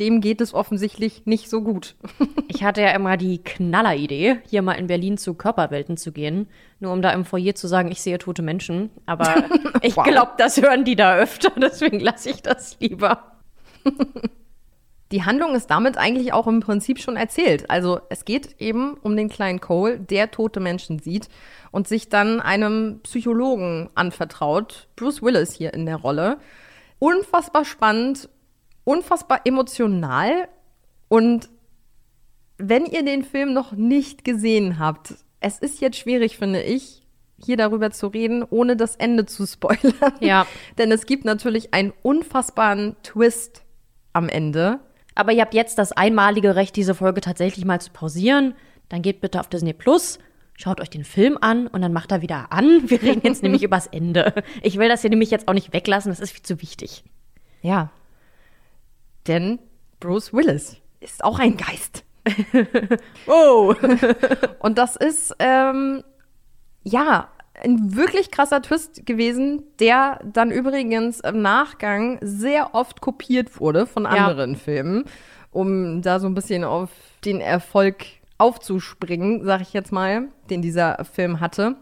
dem geht es offensichtlich nicht so gut. Ich hatte ja immer die Knalleridee, hier mal in Berlin zu Körperwelten zu gehen, nur um da im Foyer zu sagen, ich sehe tote Menschen. Aber ich Wow. glaube, das hören die da öfter, deswegen lasse ich das lieber. Die Handlung ist damit eigentlich auch im Prinzip schon erzählt. Also es geht eben um den kleinen Cole, der tote Menschen sieht und sich dann einem Psychologen anvertraut. Bruce Willis hier in der Rolle. Unfassbar spannend, unfassbar emotional und wenn ihr den Film noch nicht gesehen habt, es ist jetzt schwierig, finde ich, hier darüber zu reden, ohne das Ende zu spoilern. Ja. Denn es gibt natürlich einen unfassbaren Twist am Ende. Aber ihr habt jetzt das einmalige Recht, diese Folge tatsächlich mal zu pausieren. Dann geht bitte auf Disney Plus, schaut euch den Film an und dann macht er wieder an. Wir reden jetzt nämlich übers Ende. Ich will das hier nämlich jetzt auch nicht weglassen, das ist viel zu wichtig. Ja. Denn Bruce Willis ist auch ein Geist. oh. Und das ist, ähm, ja, ein wirklich krasser Twist gewesen, der dann übrigens im Nachgang sehr oft kopiert wurde von Ja. anderen Filmen, um da so ein bisschen auf den Erfolg aufzuspringen, sag ich jetzt mal, den dieser Film hatte.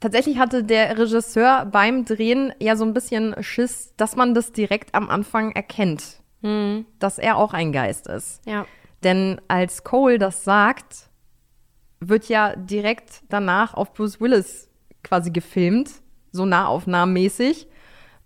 Tatsächlich hatte der Regisseur beim Drehen ja so ein bisschen Schiss, dass man das direkt am Anfang erkennt, Hm. dass er auch ein Geist ist. Ja. Denn als Cole das sagt, wird ja direkt danach auf Bruce Willis quasi gefilmt, so nahaufnahmenmäßig.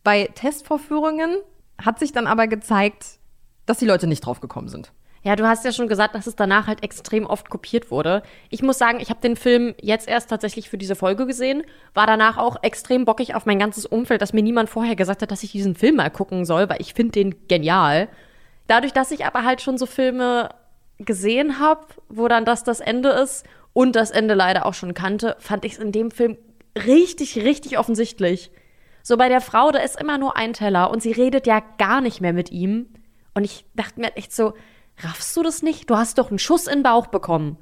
Bei Testvorführungen hat sich dann aber gezeigt, dass die Leute nicht drauf gekommen sind. Ja, du hast ja schon gesagt, dass es danach halt extrem oft kopiert wurde. Ich muss sagen, ich habe den Film jetzt erst tatsächlich für diese Folge gesehen, war danach auch extrem bockig auf mein ganzes Umfeld, dass mir niemand vorher gesagt hat, dass ich diesen Film mal gucken soll, weil ich finde den genial. Dadurch, dass ich aber halt schon so Filme gesehen habe, wo dann das das Ende ist und das Ende leider auch schon kannte, fand ich es in dem Film richtig, richtig offensichtlich. So bei der Frau, da ist immer nur ein Teller und sie redet ja gar nicht mehr mit ihm. Und ich dachte mir echt so, raffst du das nicht? Du hast doch einen Schuss in den Bauch bekommen.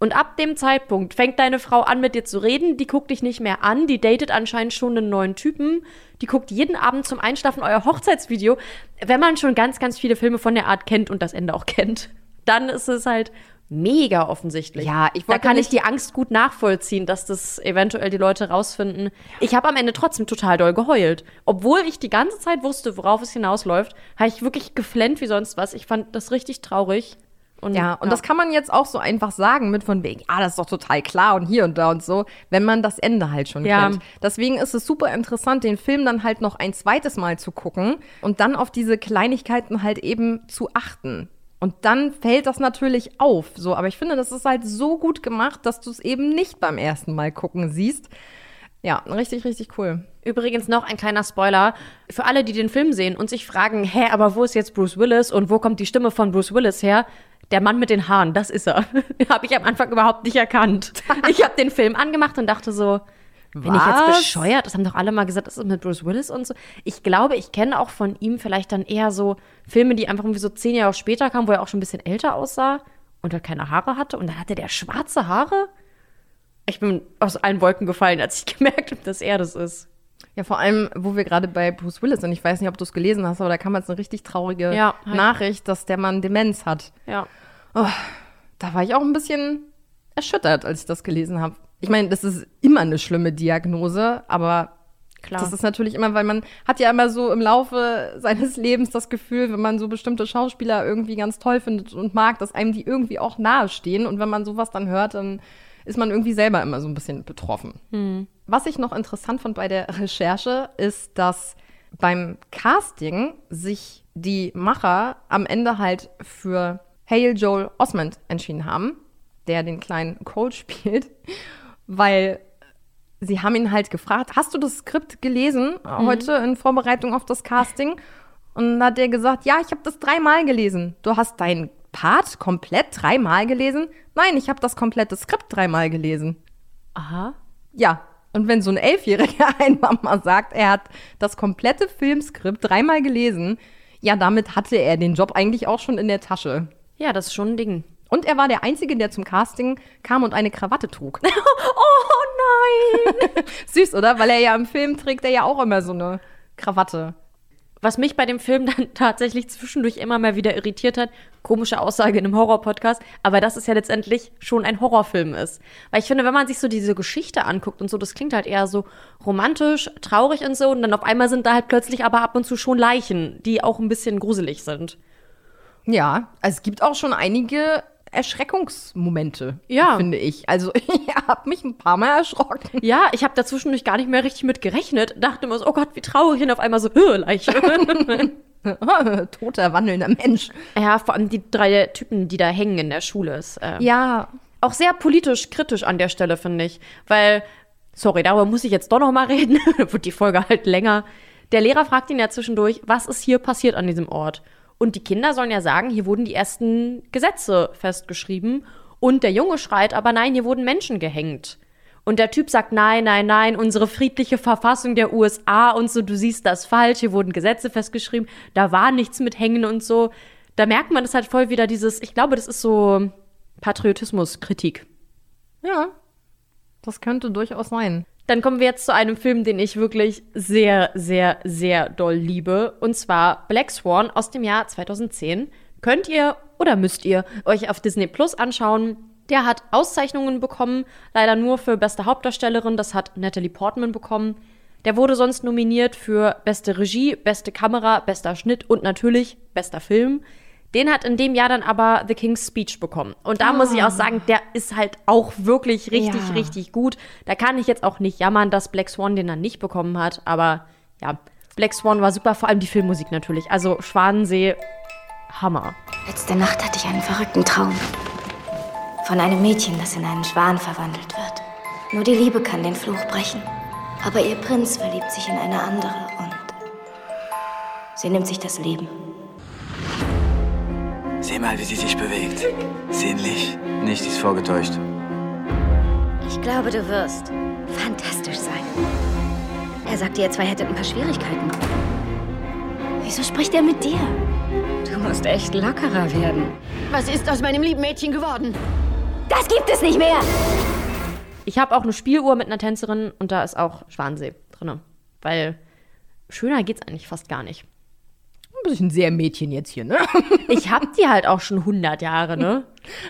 Und ab dem Zeitpunkt fängt deine Frau an, mit dir zu reden, die guckt dich nicht mehr an, die datet anscheinend schon einen neuen Typen, die guckt jeden Abend zum Einschlafen euer Hochzeitsvideo. Wenn man schon ganz, ganz viele Filme von der Art kennt und das Ende auch kennt, dann ist es halt mega offensichtlich. Ja, ich Da kann ich nicht- die Angst gut nachvollziehen, dass das eventuell die Leute rausfinden. Ich habe am Ende trotzdem total doll geheult. Obwohl ich die ganze Zeit wusste, worauf es hinausläuft, habe ich wirklich geflennt wie sonst was. Ich fand das richtig traurig. Und, Ja, und das kann man jetzt auch so einfach sagen mit von wegen, ah, das ist doch total klar und hier und da und so, wenn man das Ende halt schon Ja. kennt. Deswegen ist es super interessant, den Film dann halt noch ein zweites Mal zu gucken und dann auf diese Kleinigkeiten halt eben zu achten. Und dann fällt das natürlich auf, so. Aber ich finde, das ist halt so gut gemacht, dass du es eben nicht beim ersten Mal gucken siehst. Ja, richtig, richtig cool. Übrigens noch ein kleiner Spoiler für alle, die den Film sehen und sich fragen, hä, aber wo ist jetzt Bruce Willis und wo kommt die Stimme von Bruce Willis her? Der Mann mit den Haaren, das ist er. habe ich am Anfang überhaupt nicht erkannt. Ich habe den Film angemacht und dachte so, bin ich jetzt bescheuert? Das haben doch alle mal gesagt, das ist mit Bruce Willis und so. Ich glaube, ich kenne auch von ihm vielleicht dann eher so Filme, die einfach irgendwie so zehn Jahre später kamen, wo er auch schon ein bisschen älter aussah und halt keine Haare hatte. Und dann hatte der schwarze Haare. Ich bin aus allen Wolken gefallen, als ich gemerkt habe, dass er das ist. Ja, vor allem, wo wir gerade bei Bruce Willis sind. Ich weiß nicht, ob du es gelesen hast, aber da kam jetzt eine richtig traurige Ja, halt. Nachricht, dass der Mann Demenz hat. Ja. Oh, da war ich auch ein bisschen erschüttert, als ich das gelesen habe. Ich meine, das ist immer eine schlimme Diagnose, aber Klar. das ist natürlich immer, weil man hat ja immer so im Laufe seines Lebens das Gefühl, wenn man so bestimmte Schauspieler irgendwie ganz toll findet und mag, dass einem die irgendwie auch nahestehen. Und wenn man sowas dann hört, dann ist man irgendwie selber immer so ein bisschen betroffen. Hm. Was ich noch interessant fand bei der Recherche, ist, dass beim Casting sich die Macher am Ende halt für Hale Joel Osment entschieden haben, der den kleinen Cole spielt, weil sie haben ihn halt gefragt, hast du das Skript gelesen Mhm. heute in Vorbereitung auf das Casting? Und dann hat er gesagt, ja, ich habe das dreimal gelesen. Du hast deinen Part komplett dreimal gelesen? Nein, ich habe das komplette Skript dreimal gelesen. Aha. Ja. Und wenn so ein Elfjähriger einfach mal sagt, er hat das komplette Filmskript dreimal gelesen, ja, damit hatte er den Job eigentlich auch schon in der Tasche. Ja, das ist schon ein Ding. Und er war der Einzige, der zum Casting kam und eine Krawatte trug. oh nein! Süß, oder? Weil er ja im Film trägt er ja auch immer so eine Krawatte. Was mich bei dem Film dann tatsächlich zwischendurch immer mal wieder irritiert hat, komische Aussage in einem Horror-Podcast, aber dass es ja letztendlich schon ein Horrorfilm ist. Weil ich finde, wenn man sich so diese Geschichte anguckt und so, das klingt halt eher so romantisch, traurig und so, und dann auf einmal sind da halt plötzlich aber ab und zu schon Leichen, die auch ein bisschen gruselig sind. Ja, es gibt auch schon einige Erschreckungsmomente, Ja. finde ich. Also ich habe mich ein paar Mal erschrocken. Ja, ich habe dazwischendurch gar nicht mehr richtig mit gerechnet. Dachte immer so, oh Gott, wie traurig. Und auf einmal so, "Hö, Leiche. Toter, wandelnder Mensch. ja, vor allem die drei Typen, die da hängen in der Schule. Ist, äh, Ja, auch sehr politisch kritisch an der Stelle, finde ich. Weil, sorry, darüber muss ich jetzt doch noch mal reden. Wird die Folge halt länger. Der Lehrer fragt ihn ja zwischendurch, was ist hier passiert an diesem Ort? Und die Kinder sollen ja sagen, hier wurden die ersten Gesetze festgeschrieben. Und der Junge schreit, aber nein, hier wurden Menschen gehängt. Und der Typ sagt, nein, nein, nein, unsere friedliche Verfassung der USA und so, du siehst das falsch, hier wurden Gesetze festgeschrieben, da war nichts mit Hängen und so. Da merkt man das halt voll wieder dieses, ich glaube, das ist so Patriotismus-Kritik. ja. Das könnte durchaus sein. Dann kommen wir jetzt zu einem Film, den ich wirklich sehr, sehr, sehr doll liebe. Und zwar Black Swan aus dem Jahr 2010. Könnt ihr oder müsst ihr euch auf Disney Plus anschauen. Der hat Auszeichnungen bekommen, leider nur für beste Hauptdarstellerin, das hat Natalie Portman bekommen. Der wurde sonst nominiert für beste Regie, beste Kamera, bester Schnitt und natürlich bester Film. Den hat in dem Jahr dann aber The King's Speech bekommen. Und da oh. muss ich auch sagen, der ist halt auch wirklich richtig, ja. richtig gut. Da kann ich jetzt auch nicht jammern, dass Black Swan den dann nicht bekommen hat. Aber ja, Black Swan war super, vor allem die Filmmusik natürlich. Also Schwanensee, Hammer. Letzte Nacht hatte ich einen verrückten Traum. Von einem Mädchen, das in einen Schwan verwandelt wird. Nur die Liebe kann den Fluch brechen. Aber ihr Prinz verliebt sich in eine andere und sie nimmt sich das Leben. Sieh mal, wie sie sich bewegt. Sinnlich. Nicht, sie ist vorgetäuscht. Ich glaube, du wirst fantastisch sein. Er sagte, ihr zwei hättet ein paar Schwierigkeiten. Wieso spricht er mit dir? Du musst echt lockerer werden. Was ist aus meinem lieben Mädchen geworden? Das gibt es nicht mehr! Ich habe auch eine Spieluhr mit einer Tänzerin und da ist auch Schwansee drin. Weil schöner geht's eigentlich fast gar nicht. Ein bisschen sehr Mädchen jetzt hier, ne? Ich hab die halt auch schon 100 Jahre, ne?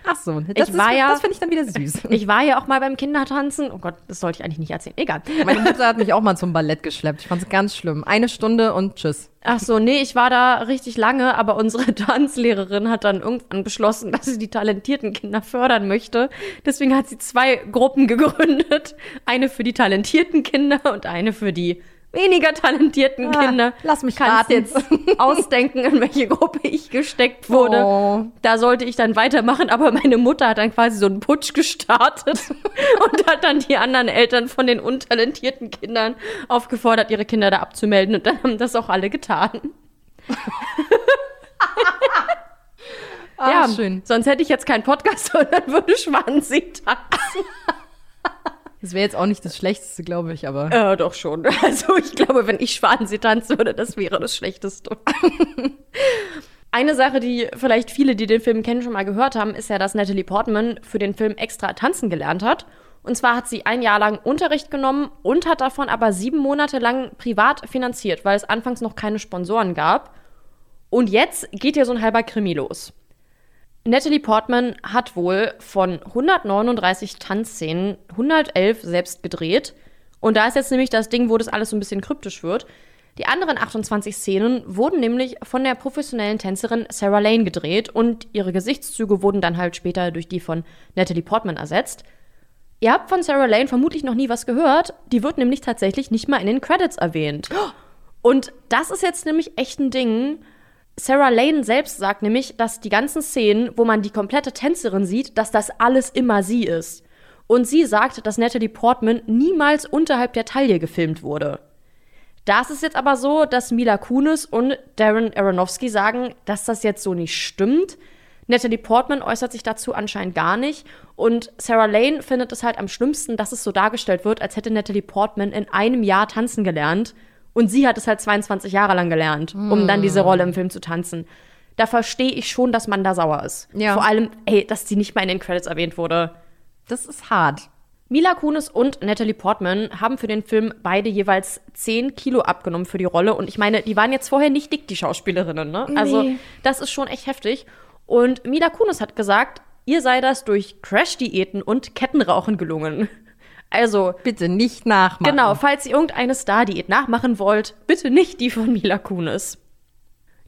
Ach so, das, ja, das finde ich dann wieder süß. Ich war ja auch mal beim Kindertanzen. Oh Gott, das sollte ich eigentlich nicht erzählen. Egal. Meine Mutter hat mich auch mal zum Ballett geschleppt. Ich fand es ganz schlimm. Eine Stunde und tschüss. Ach so, nee, ich war da richtig lange, aber unsere Tanzlehrerin hat dann irgendwann beschlossen, dass sie die talentierten Kinder fördern möchte. Deswegen hat sie zwei Gruppen gegründet. Eine für die talentierten Kinder und eine für die weniger talentierten ah, Kinder. Lass mich Kannst jetzt ausdenken, in welche Gruppe ich gesteckt wurde. Oh. Da sollte ich dann weitermachen, aber meine Mutter hat dann quasi so einen Putsch gestartet und hat dann die anderen Eltern von den untalentierten Kindern aufgefordert, ihre Kinder da abzumelden. Und dann haben das auch alle getan. ah, ja, schön. Sonst hätte ich jetzt keinen Podcast, sondern würde Schwansee tanzen. Das wäre jetzt auch nicht das Schlechteste, glaube ich, aber. Ja, doch schon. Also ich glaube, wenn ich Schwanensee tanzen würde, das wäre das Schlechteste. Eine Sache, die vielleicht viele, die den Film kennen, schon mal gehört haben, ist ja, dass Natalie Portman für den Film extra tanzen gelernt hat. Und zwar hat sie ein Jahr lang Unterricht genommen und hat davon aber sieben Monate lang privat finanziert, weil es anfangs noch keine Sponsoren gab. Und jetzt geht ja so ein halber Krimi los. Natalie Portman hat wohl von 139 Tanzszenen 111 selbst gedreht. Und da ist jetzt nämlich das Ding, wo das alles so ein bisschen kryptisch wird. Die anderen 28 Szenen wurden nämlich von der professionellen Tänzerin Sarah Lane gedreht und ihre Gesichtszüge wurden dann halt später durch die von Natalie Portman ersetzt. Ihr habt von Sarah Lane vermutlich noch nie was gehört. Die wird nämlich tatsächlich nicht mal in den Credits erwähnt. Und das ist jetzt nämlich echt ein Ding, Sarah Lane selbst sagt nämlich, dass die ganzen Szenen, wo man die komplette Tänzerin sieht, dass das alles immer sie ist. Und sie sagt, dass Natalie Portman niemals unterhalb der Taille gefilmt wurde. Da ist jetzt aber so, dass Mila Kunis und Darren Aronofsky sagen, dass das jetzt so nicht stimmt. Natalie Portman äußert sich dazu anscheinend gar nicht. Und Sarah Lane findet es halt am schlimmsten, dass es so dargestellt wird, als hätte Natalie Portman in einem Jahr tanzen gelernt und sie hat es halt 22 Jahre lang gelernt, um dann diese Rolle im Film zu tanzen. Da verstehe ich schon, dass man da sauer ist. Ja. Vor allem, ey, dass sie nicht mal in den Credits erwähnt wurde. Das ist hart. Mila Kunis und Natalie Portman haben für den Film beide jeweils 10 Kilo abgenommen für die Rolle. Und ich meine, die waren jetzt vorher nicht dick, die Schauspielerinnen, ne? Also, nee. Also, das ist schon echt heftig. Und Mila Kunis hat gesagt, ihr sei das durch Crash-Diäten und Kettenrauchen gelungen. Also. Bitte nicht nachmachen. Genau, falls ihr irgendeine Star-Diät nachmachen wollt, bitte nicht die von Mila Kunis.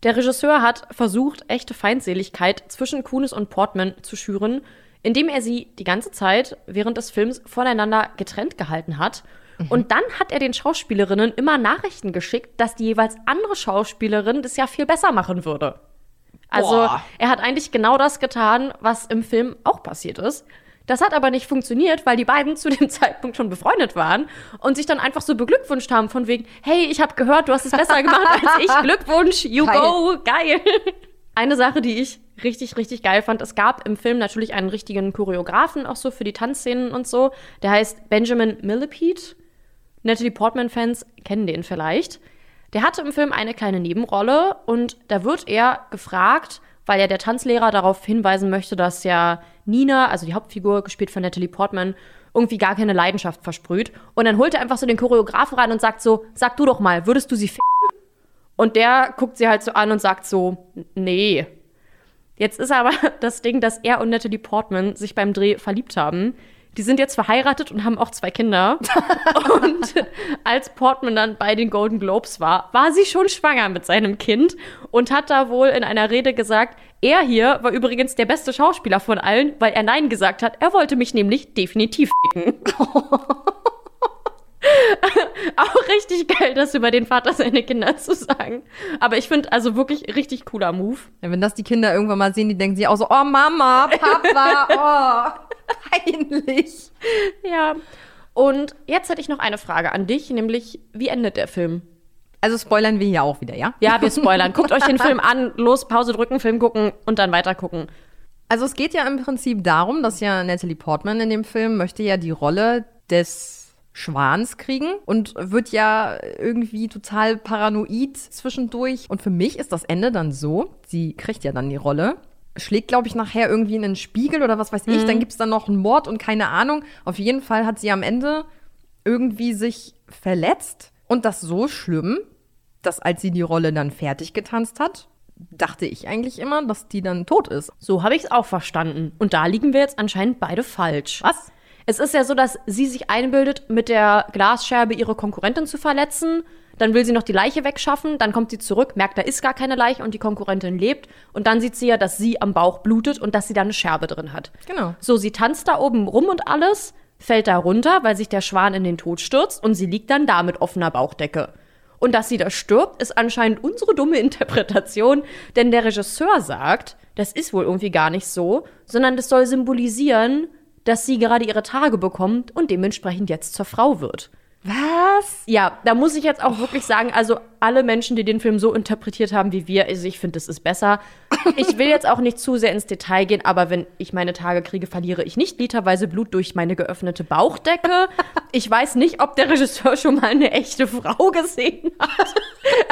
Der Regisseur hat versucht, echte Feindseligkeit zwischen Kunis und Portman zu schüren, indem er sie die ganze Zeit während des Films voneinander getrennt gehalten hat. Mhm. Und dann hat er den Schauspielerinnen immer Nachrichten geschickt, dass die jeweils andere Schauspielerin das ja viel besser machen würde. Also Boah. er hat eigentlich genau das getan, was im Film auch passiert ist. Das hat aber nicht funktioniert, weil die beiden zu dem Zeitpunkt schon befreundet waren und sich dann einfach so beglückwünscht haben von wegen, hey, ich habe gehört, du hast es besser gemacht als ich. Glückwunsch, you geil. go, geil. Eine Sache, die ich richtig, richtig geil fand, es gab im Film natürlich einen richtigen Choreografen auch so für die Tanzszenen und so. Der heißt Benjamin Millipede. Natalie Portman-Fans kennen den vielleicht. Der hatte im Film eine kleine Nebenrolle und da wird er gefragt, weil ja der Tanzlehrer darauf hinweisen möchte, dass ja Nina, also die Hauptfigur, gespielt von Natalie Portman, irgendwie gar keine Leidenschaft versprüht. Und dann holt er einfach so den Choreografen rein und sagt so, sag du doch mal, würdest du sie f***? Und der guckt sie halt so an und sagt so, nee. Jetzt ist aber das Ding, dass er und Natalie Portman sich beim Dreh verliebt haben. Die sind jetzt verheiratet und haben auch zwei Kinder. und als Portman dann bei den Golden Globes war, war sie schon schwanger mit seinem Kind und hat da wohl in einer Rede gesagt, er hier war übrigens der beste Schauspieler von allen, weil er Nein gesagt hat. Er wollte mich nämlich definitiv ficken. auch richtig geil, das über den Vater seiner Kinder zu sagen. Aber ich finde also wirklich richtig cooler Move. Ja, wenn das die Kinder irgendwann mal sehen, die denken sich auch so, oh Mama, Papa, oh, peinlich. Ja. Und jetzt hätte ich noch eine Frage an dich, nämlich, wie endet der Film? Also spoilern wir hier auch wieder, ja? Ja, wir spoilern. Guckt euch den Film an, los, Pause drücken, Film gucken und dann weiter gucken. Also es geht ja im Prinzip darum, dass ja Natalie Portman in dem Film möchte ja die Rolle des Schwans kriegen und wird ja irgendwie total paranoid zwischendurch. Und für mich ist das Ende dann so, sie kriegt ja dann die Rolle, schlägt, glaube ich, nachher irgendwie in den Spiegel oder was weiß ich. Mhm. Dann gibt es dann noch einen Mord und keine Ahnung. Auf jeden Fall hat sie am Ende irgendwie sich verletzt und das so schlimm, dass als sie die Rolle dann fertig getanzt hat, dachte ich eigentlich immer, dass die dann tot ist. So habe ich es auch verstanden. Und da liegen wir jetzt anscheinend beide falsch. Was? Es ist ja so, dass sie sich einbildet, mit der Glasscherbe ihre Konkurrentin zu verletzen. Dann will sie noch die Leiche wegschaffen, dann kommt sie zurück, merkt, da ist gar keine Leiche und die Konkurrentin lebt. Und dann sieht sie ja, dass sie am Bauch blutet und dass sie da eine Scherbe drin hat. Genau. So, sie tanzt da oben rum und alles, fällt da runter, weil sich der Schwan in den Tod stürzt und sie liegt dann da mit offener Bauchdecke. Und dass sie da stirbt, ist anscheinend unsere dumme Interpretation, denn der Regisseur sagt, das ist wohl irgendwie gar nicht so, sondern das soll symbolisieren, dass sie gerade ihre Tage bekommt und dementsprechend jetzt zur Frau wird. Was? Ja, da muss ich jetzt auch wirklich sagen, also alle Menschen, die den Film so interpretiert haben wie wir, also ich finde, das ist besser. Ich will jetzt auch nicht zu sehr ins Detail gehen, aber wenn ich meine Tage kriege, verliere ich nicht literweise Blut durch meine geöffnete Bauchdecke. Ich weiß nicht, ob der Regisseur schon mal eine echte Frau gesehen hat.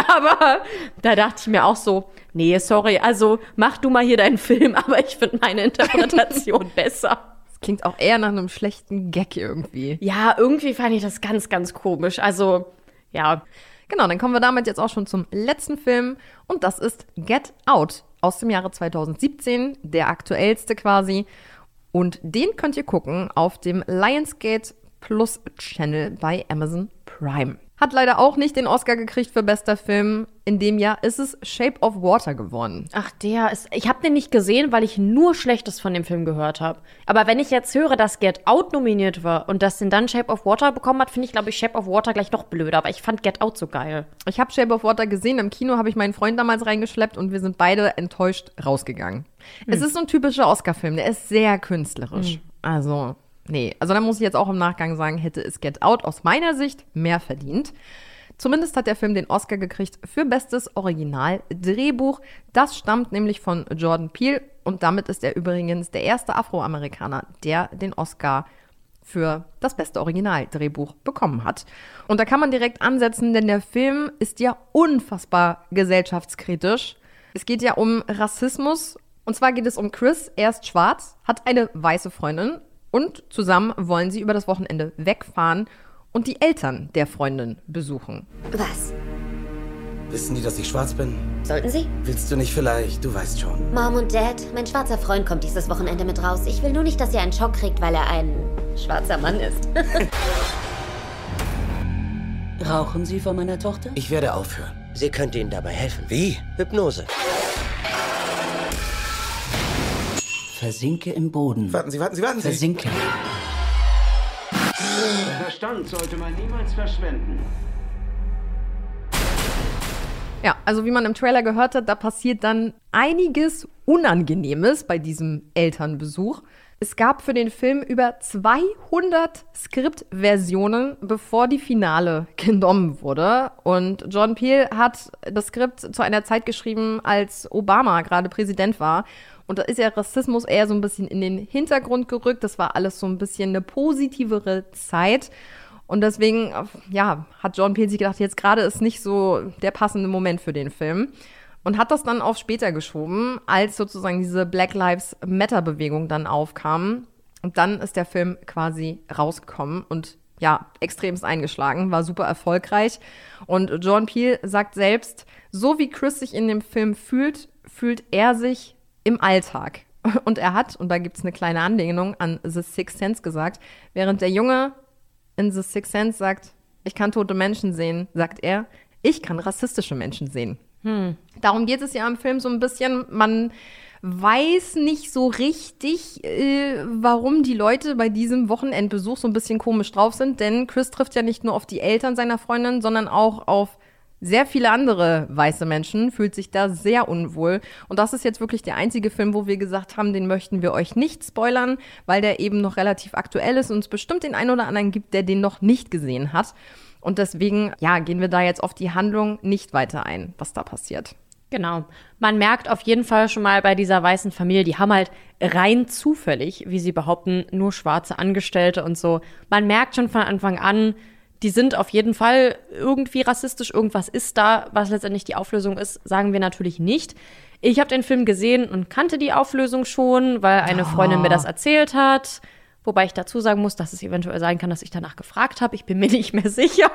Aber da dachte ich mir auch so, nee, sorry, also mach du mal hier deinen Film, aber ich finde meine Interpretation besser. Klingt auch eher nach einem schlechten Gag irgendwie. Ja, irgendwie fand ich das ganz, ganz komisch. Also, ja. Genau, dann kommen wir damit jetzt auch schon zum letzten Film und das ist Get Out aus dem Jahre 2017, der aktuellste quasi. Und den könnt ihr gucken auf dem Lionsgate Plus Channel bei Amazon Prime. Hat leider auch nicht den Oscar gekriegt für bester Film. In dem Jahr ist es Shape of Water geworden. Ach, der ist. Ich habe den nicht gesehen, weil ich nur Schlechtes von dem Film gehört habe. Aber wenn ich jetzt höre, dass Get Out nominiert war und dass den dann Shape of Water bekommen hat, finde ich, glaube ich, Shape of Water gleich noch blöder. Aber ich fand Get Out so geil. Ich habe Shape of Water gesehen. Im Kino habe ich meinen Freund damals reingeschleppt und wir sind beide enttäuscht rausgegangen. Hm. Es ist so ein typischer Oscar-Film. Der ist sehr künstlerisch. Hm. Also, Nee, also da muss ich jetzt auch im Nachgang sagen, hätte es Get Out aus meiner Sicht mehr verdient. Zumindest hat der Film den Oscar gekriegt für bestes Original-Drehbuch. Das stammt nämlich von Jordan Peele und damit ist er übrigens der erste Afroamerikaner, der den Oscar für das beste Originaldrehbuch bekommen hat. Und da kann man direkt ansetzen, denn der Film ist ja unfassbar gesellschaftskritisch. Es geht ja um Rassismus. Und zwar geht es um Chris, er ist schwarz, hat eine weiße Freundin und zusammen wollen sie über das Wochenende wegfahren und die Eltern der Freundin besuchen. Was? Wissen die, dass ich schwarz bin? Sollten sie? Willst du nicht vielleicht? Du weißt schon. Mom und Dad, mein schwarzer Freund kommt dieses Wochenende mit raus. Ich will nur nicht, dass ihr einen Schock kriegt, weil er ein schwarzer Mann ist. Rauchen Sie vor meiner Tochter? Ich werde aufhören. Sie könnte Ihnen dabei helfen. Wie? Hypnose. Versinke im Boden. Warten Sie, warten Sie, warten Sie. Versinke. Verstand sollte man niemals verschwenden. Ja, also wie man im Trailer gehört hat, da passiert dann einiges Unangenehmes bei diesem Elternbesuch. Es gab für den Film über 200 Skriptversionen, bevor die Finale genommen wurde. Und John Peel hat das Skript zu einer Zeit geschrieben, als Obama gerade Präsident war. Und da ist ja Rassismus eher so ein bisschen in den Hintergrund gerückt. Das war alles so ein bisschen eine positivere Zeit. Und deswegen, ja, hat John Peel sich gedacht, jetzt gerade ist nicht so der passende Moment für den Film. Und hat das dann auf später geschoben, als sozusagen diese Black Lives Matter-Bewegung dann aufkam. Und dann ist der Film quasi rausgekommen und ja, extremst eingeschlagen, war super erfolgreich. Und John Peel sagt selbst, so wie Chris sich in dem Film fühlt, fühlt er sich im Alltag. Und er hat, und da gibt es eine kleine Anlehnung an The Sixth Sense gesagt, während der Junge in The Sixth Sense sagt, ich kann tote Menschen sehen, sagt er, ich kann rassistische Menschen sehen. Hm. Darum geht es ja im Film so ein bisschen, man weiß nicht so richtig, äh, warum die Leute bei diesem Wochenendbesuch so ein bisschen komisch drauf sind, denn Chris trifft ja nicht nur auf die Eltern seiner Freundin, sondern auch auf sehr viele andere weiße Menschen, fühlt sich da sehr unwohl. Und das ist jetzt wirklich der einzige Film, wo wir gesagt haben, den möchten wir euch nicht spoilern, weil der eben noch relativ aktuell ist und es bestimmt den einen oder anderen gibt, der den noch nicht gesehen hat. Und deswegen, ja, gehen wir da jetzt auf die Handlung nicht weiter ein, was da passiert. Genau. Man merkt auf jeden Fall schon mal bei dieser weißen Familie, die haben halt rein zufällig, wie sie behaupten, nur schwarze Angestellte und so. Man merkt schon von Anfang an, die sind auf jeden Fall irgendwie rassistisch. Irgendwas ist da, was letztendlich die Auflösung ist, sagen wir natürlich nicht. Ich habe den Film gesehen und kannte die Auflösung schon, weil eine Freundin mir das erzählt hat. Wobei ich dazu sagen muss, dass es eventuell sein kann, dass ich danach gefragt habe. Ich bin mir nicht mehr sicher.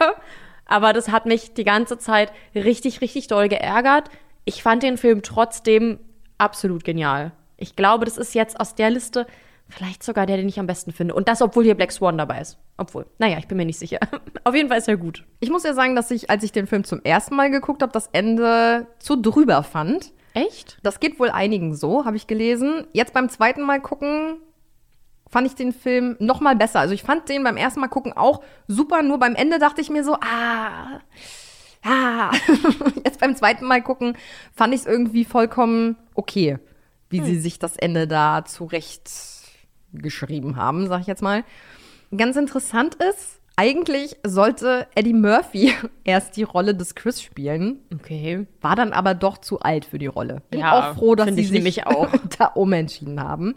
Aber das hat mich die ganze Zeit richtig, richtig doll geärgert. Ich fand den Film trotzdem absolut genial. Ich glaube, das ist jetzt aus der Liste vielleicht sogar der, den ich am besten finde. Und das, obwohl hier Black Swan dabei ist. Obwohl, naja, ich bin mir nicht sicher. Auf jeden Fall ist er gut. Ich muss ja sagen, dass ich, als ich den Film zum ersten Mal geguckt habe, das Ende zu drüber fand. Echt? Das geht wohl einigen so, habe ich gelesen. Jetzt beim zweiten Mal gucken fand ich den Film noch mal besser. Also ich fand den beim ersten Mal gucken auch super, nur beim Ende dachte ich mir so, ah, ah. Jetzt beim zweiten Mal gucken fand ich es irgendwie vollkommen okay, wie hm. sie sich das Ende da zurecht geschrieben haben, sag ich jetzt mal. Ganz interessant ist, eigentlich sollte Eddie Murphy erst die Rolle des Chris spielen. Okay. War dann aber doch zu alt für die Rolle. Bin ja, auch froh, dass sie ich sich auch. da umentschieden haben.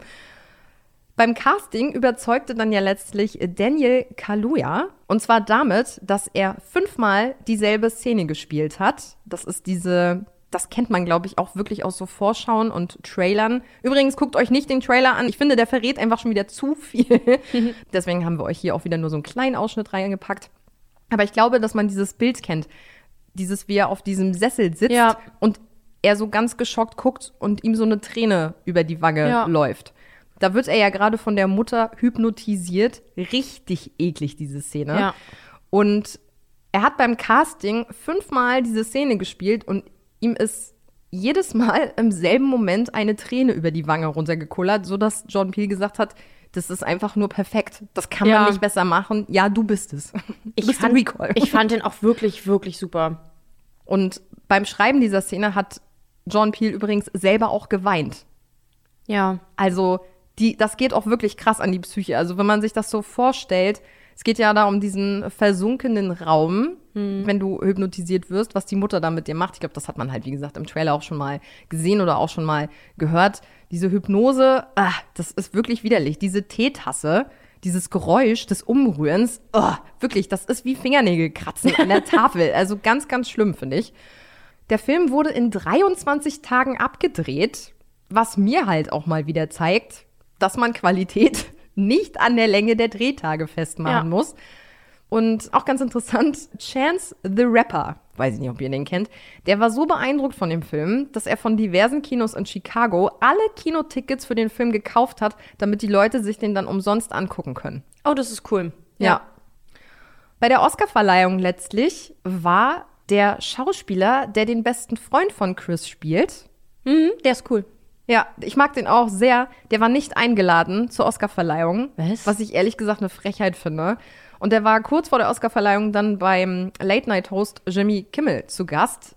Beim Casting überzeugte dann ja letztlich Daniel Kaluuya. Und zwar damit, dass er fünfmal dieselbe Szene gespielt hat. Das ist diese das kennt man, glaube ich, auch wirklich aus so Vorschauen und Trailern. Übrigens, guckt euch nicht den Trailer an. Ich finde, der verrät einfach schon wieder zu viel. Deswegen haben wir euch hier auch wieder nur so einen kleinen Ausschnitt reingepackt. Aber ich glaube, dass man dieses Bild kennt. Dieses, wie er auf diesem Sessel sitzt Ja. und er so ganz geschockt guckt und ihm so eine Träne über die Wange Ja. läuft. Da wird er ja gerade von der Mutter hypnotisiert. Richtig eklig, diese Szene. Ja. Und er hat beim Casting fünfmal diese Szene gespielt und ihm ist jedes Mal im selben Moment eine Träne über die Wange runtergekullert, sodass John Peel gesagt hat, das ist einfach nur perfekt. Das kann Ja. man nicht besser machen. Ja, du bist es. Du Ich bist fand, ich fand den auch wirklich, wirklich super. Und beim Schreiben dieser Szene hat John Peel übrigens selber auch geweint. Ja. Also, die, das geht auch wirklich krass an die Psyche. Also, wenn man sich das so vorstellt, es geht ja da um diesen versunkenen Raum, wenn du hypnotisiert wirst, was die Mutter da mit dir macht. Ich glaube, das hat man halt, wie gesagt, im Trailer auch schon mal gesehen oder auch schon mal gehört. Diese Hypnose, ah, das ist wirklich widerlich. Diese Teetasse, dieses Geräusch des Umrührens, oh, wirklich, das ist wie Fingernägelkratzen an der Tafel. Also ganz, ganz schlimm, finde ich. Der Film wurde in 23 Tagen abgedreht, was mir halt auch mal wieder zeigt, dass man Qualität nicht an der Länge der Drehtage festmachen Ja. muss. Und auch ganz interessant, Chance the Rapper, weiß ich nicht, ob ihr den kennt, der war so beeindruckt von dem Film, dass er von diversen Kinos in Chicago alle Kinotickets für den Film gekauft hat, damit die Leute sich den dann umsonst angucken können. Oh, das ist cool. Ja. Bei der Oscarverleihung letztlich war der Schauspieler, der den besten Freund von Chris spielt. Mhm, der ist cool. Ja, ich mag den auch sehr. Der war nicht eingeladen zur Oscarverleihung. Was? Was ich ehrlich gesagt eine Frechheit finde. Und der war kurz vor der Oscarverleihung dann beim Late-Night-Host Jimmy Kimmel zu Gast,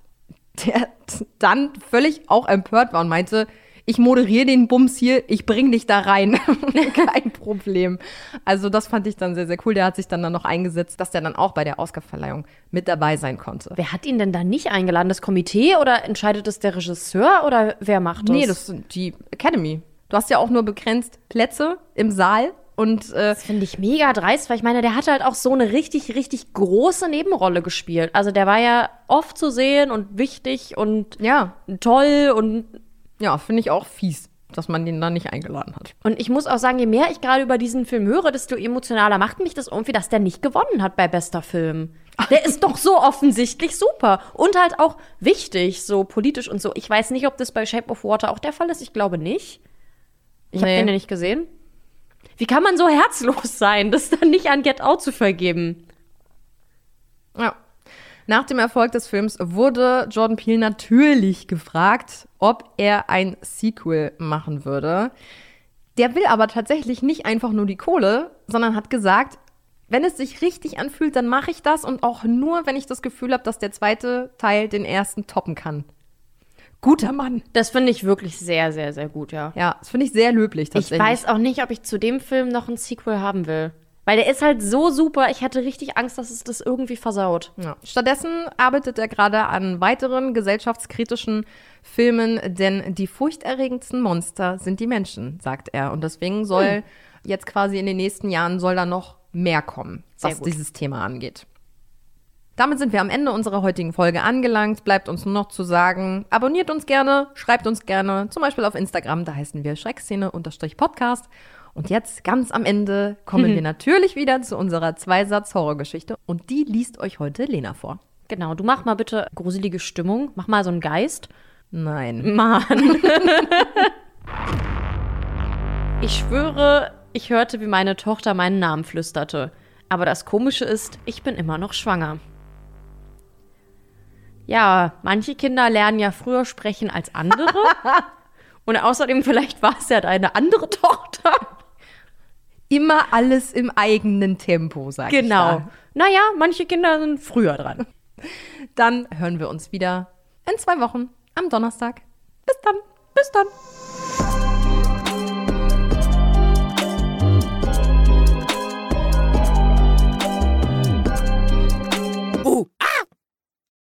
der dann völlig auch empört war und meinte, ich moderiere den Bums hier, ich bring dich da rein. Kein Problem. Also das fand ich dann sehr, sehr cool. Der hat sich dann, dann noch eingesetzt, dass der dann auch bei der Oscarverleihung mit dabei sein konnte. Wer hat ihn denn da nicht eingeladen? Das Komitee oder entscheidet es der Regisseur oder wer macht das? Nee, das sind die Academy. Du hast ja auch nur begrenzt Plätze im Saal und äh, Das finde ich mega dreist, weil ich meine, der hat halt auch so eine richtig, richtig große Nebenrolle gespielt. Also der war ja oft zu sehen und wichtig und ja, toll und ja, finde ich auch fies. dass man ihn da nicht eingeladen hat. Und ich muss auch sagen, je mehr ich gerade über diesen Film höre, desto emotionaler macht mich das irgendwie, dass der nicht gewonnen hat bei bester Film. Der ist doch so offensichtlich super und halt auch wichtig, so politisch und so. Ich weiß nicht, ob das bei Shape of Water auch der Fall ist. Ich glaube nicht. Ich habe Nee. den ja nicht gesehen. Wie kann man so herzlos sein, das dann nicht an Get Out zu vergeben? Ja. Nach dem Erfolg des Films wurde Jordan Peele natürlich gefragt, ob er ein Sequel machen würde. Der will aber tatsächlich nicht einfach nur die Kohle, sondern hat gesagt, wenn es sich richtig anfühlt, dann mache ich das und auch nur, wenn ich das Gefühl habe, dass der zweite Teil den ersten toppen kann. Guter Mann. Das finde ich wirklich sehr, sehr, sehr gut, ja. Ja, das finde ich sehr löblich Ich tatsächlich. weiß auch nicht, ob ich zu dem Film noch ein Sequel haben will. Weil der ist halt so super, ich hatte richtig Angst, dass es das irgendwie versaut. Ja. Stattdessen arbeitet er gerade an weiteren gesellschaftskritischen Filmen, denn die furchterregendsten Monster sind die Menschen, sagt er. Und deswegen soll Hm. jetzt quasi in den nächsten Jahren soll da noch mehr kommen, Sehr was gut. dieses Thema angeht. Damit sind wir am Ende unserer heutigen Folge angelangt. Bleibt uns nur noch zu sagen, abonniert uns gerne, schreibt uns gerne, zum Beispiel auf Instagram, da heißen wir Schreckszene-Podcast. Und jetzt ganz am Ende kommen wir natürlich wieder zu unserer Zweisatz-Horrorgeschichte und die liest euch heute Lena vor. Genau, du mach mal bitte gruselige Stimmung. Mach mal so einen Geist. Nein. Mann. ich schwöre, ich hörte, wie meine Tochter meinen Namen flüsterte. Aber das Komische ist, ich bin immer noch schwanger. Ja, manche Kinder lernen ja früher sprechen als andere. Und außerdem, vielleicht war es ja deine andere Tochter. Immer alles im eigenen Tempo, sag ich Genau. Naja, manche Kinder sind früher dran. Dann hören wir uns wieder in zwei Wochen am Donnerstag. Bis dann. Bis dann.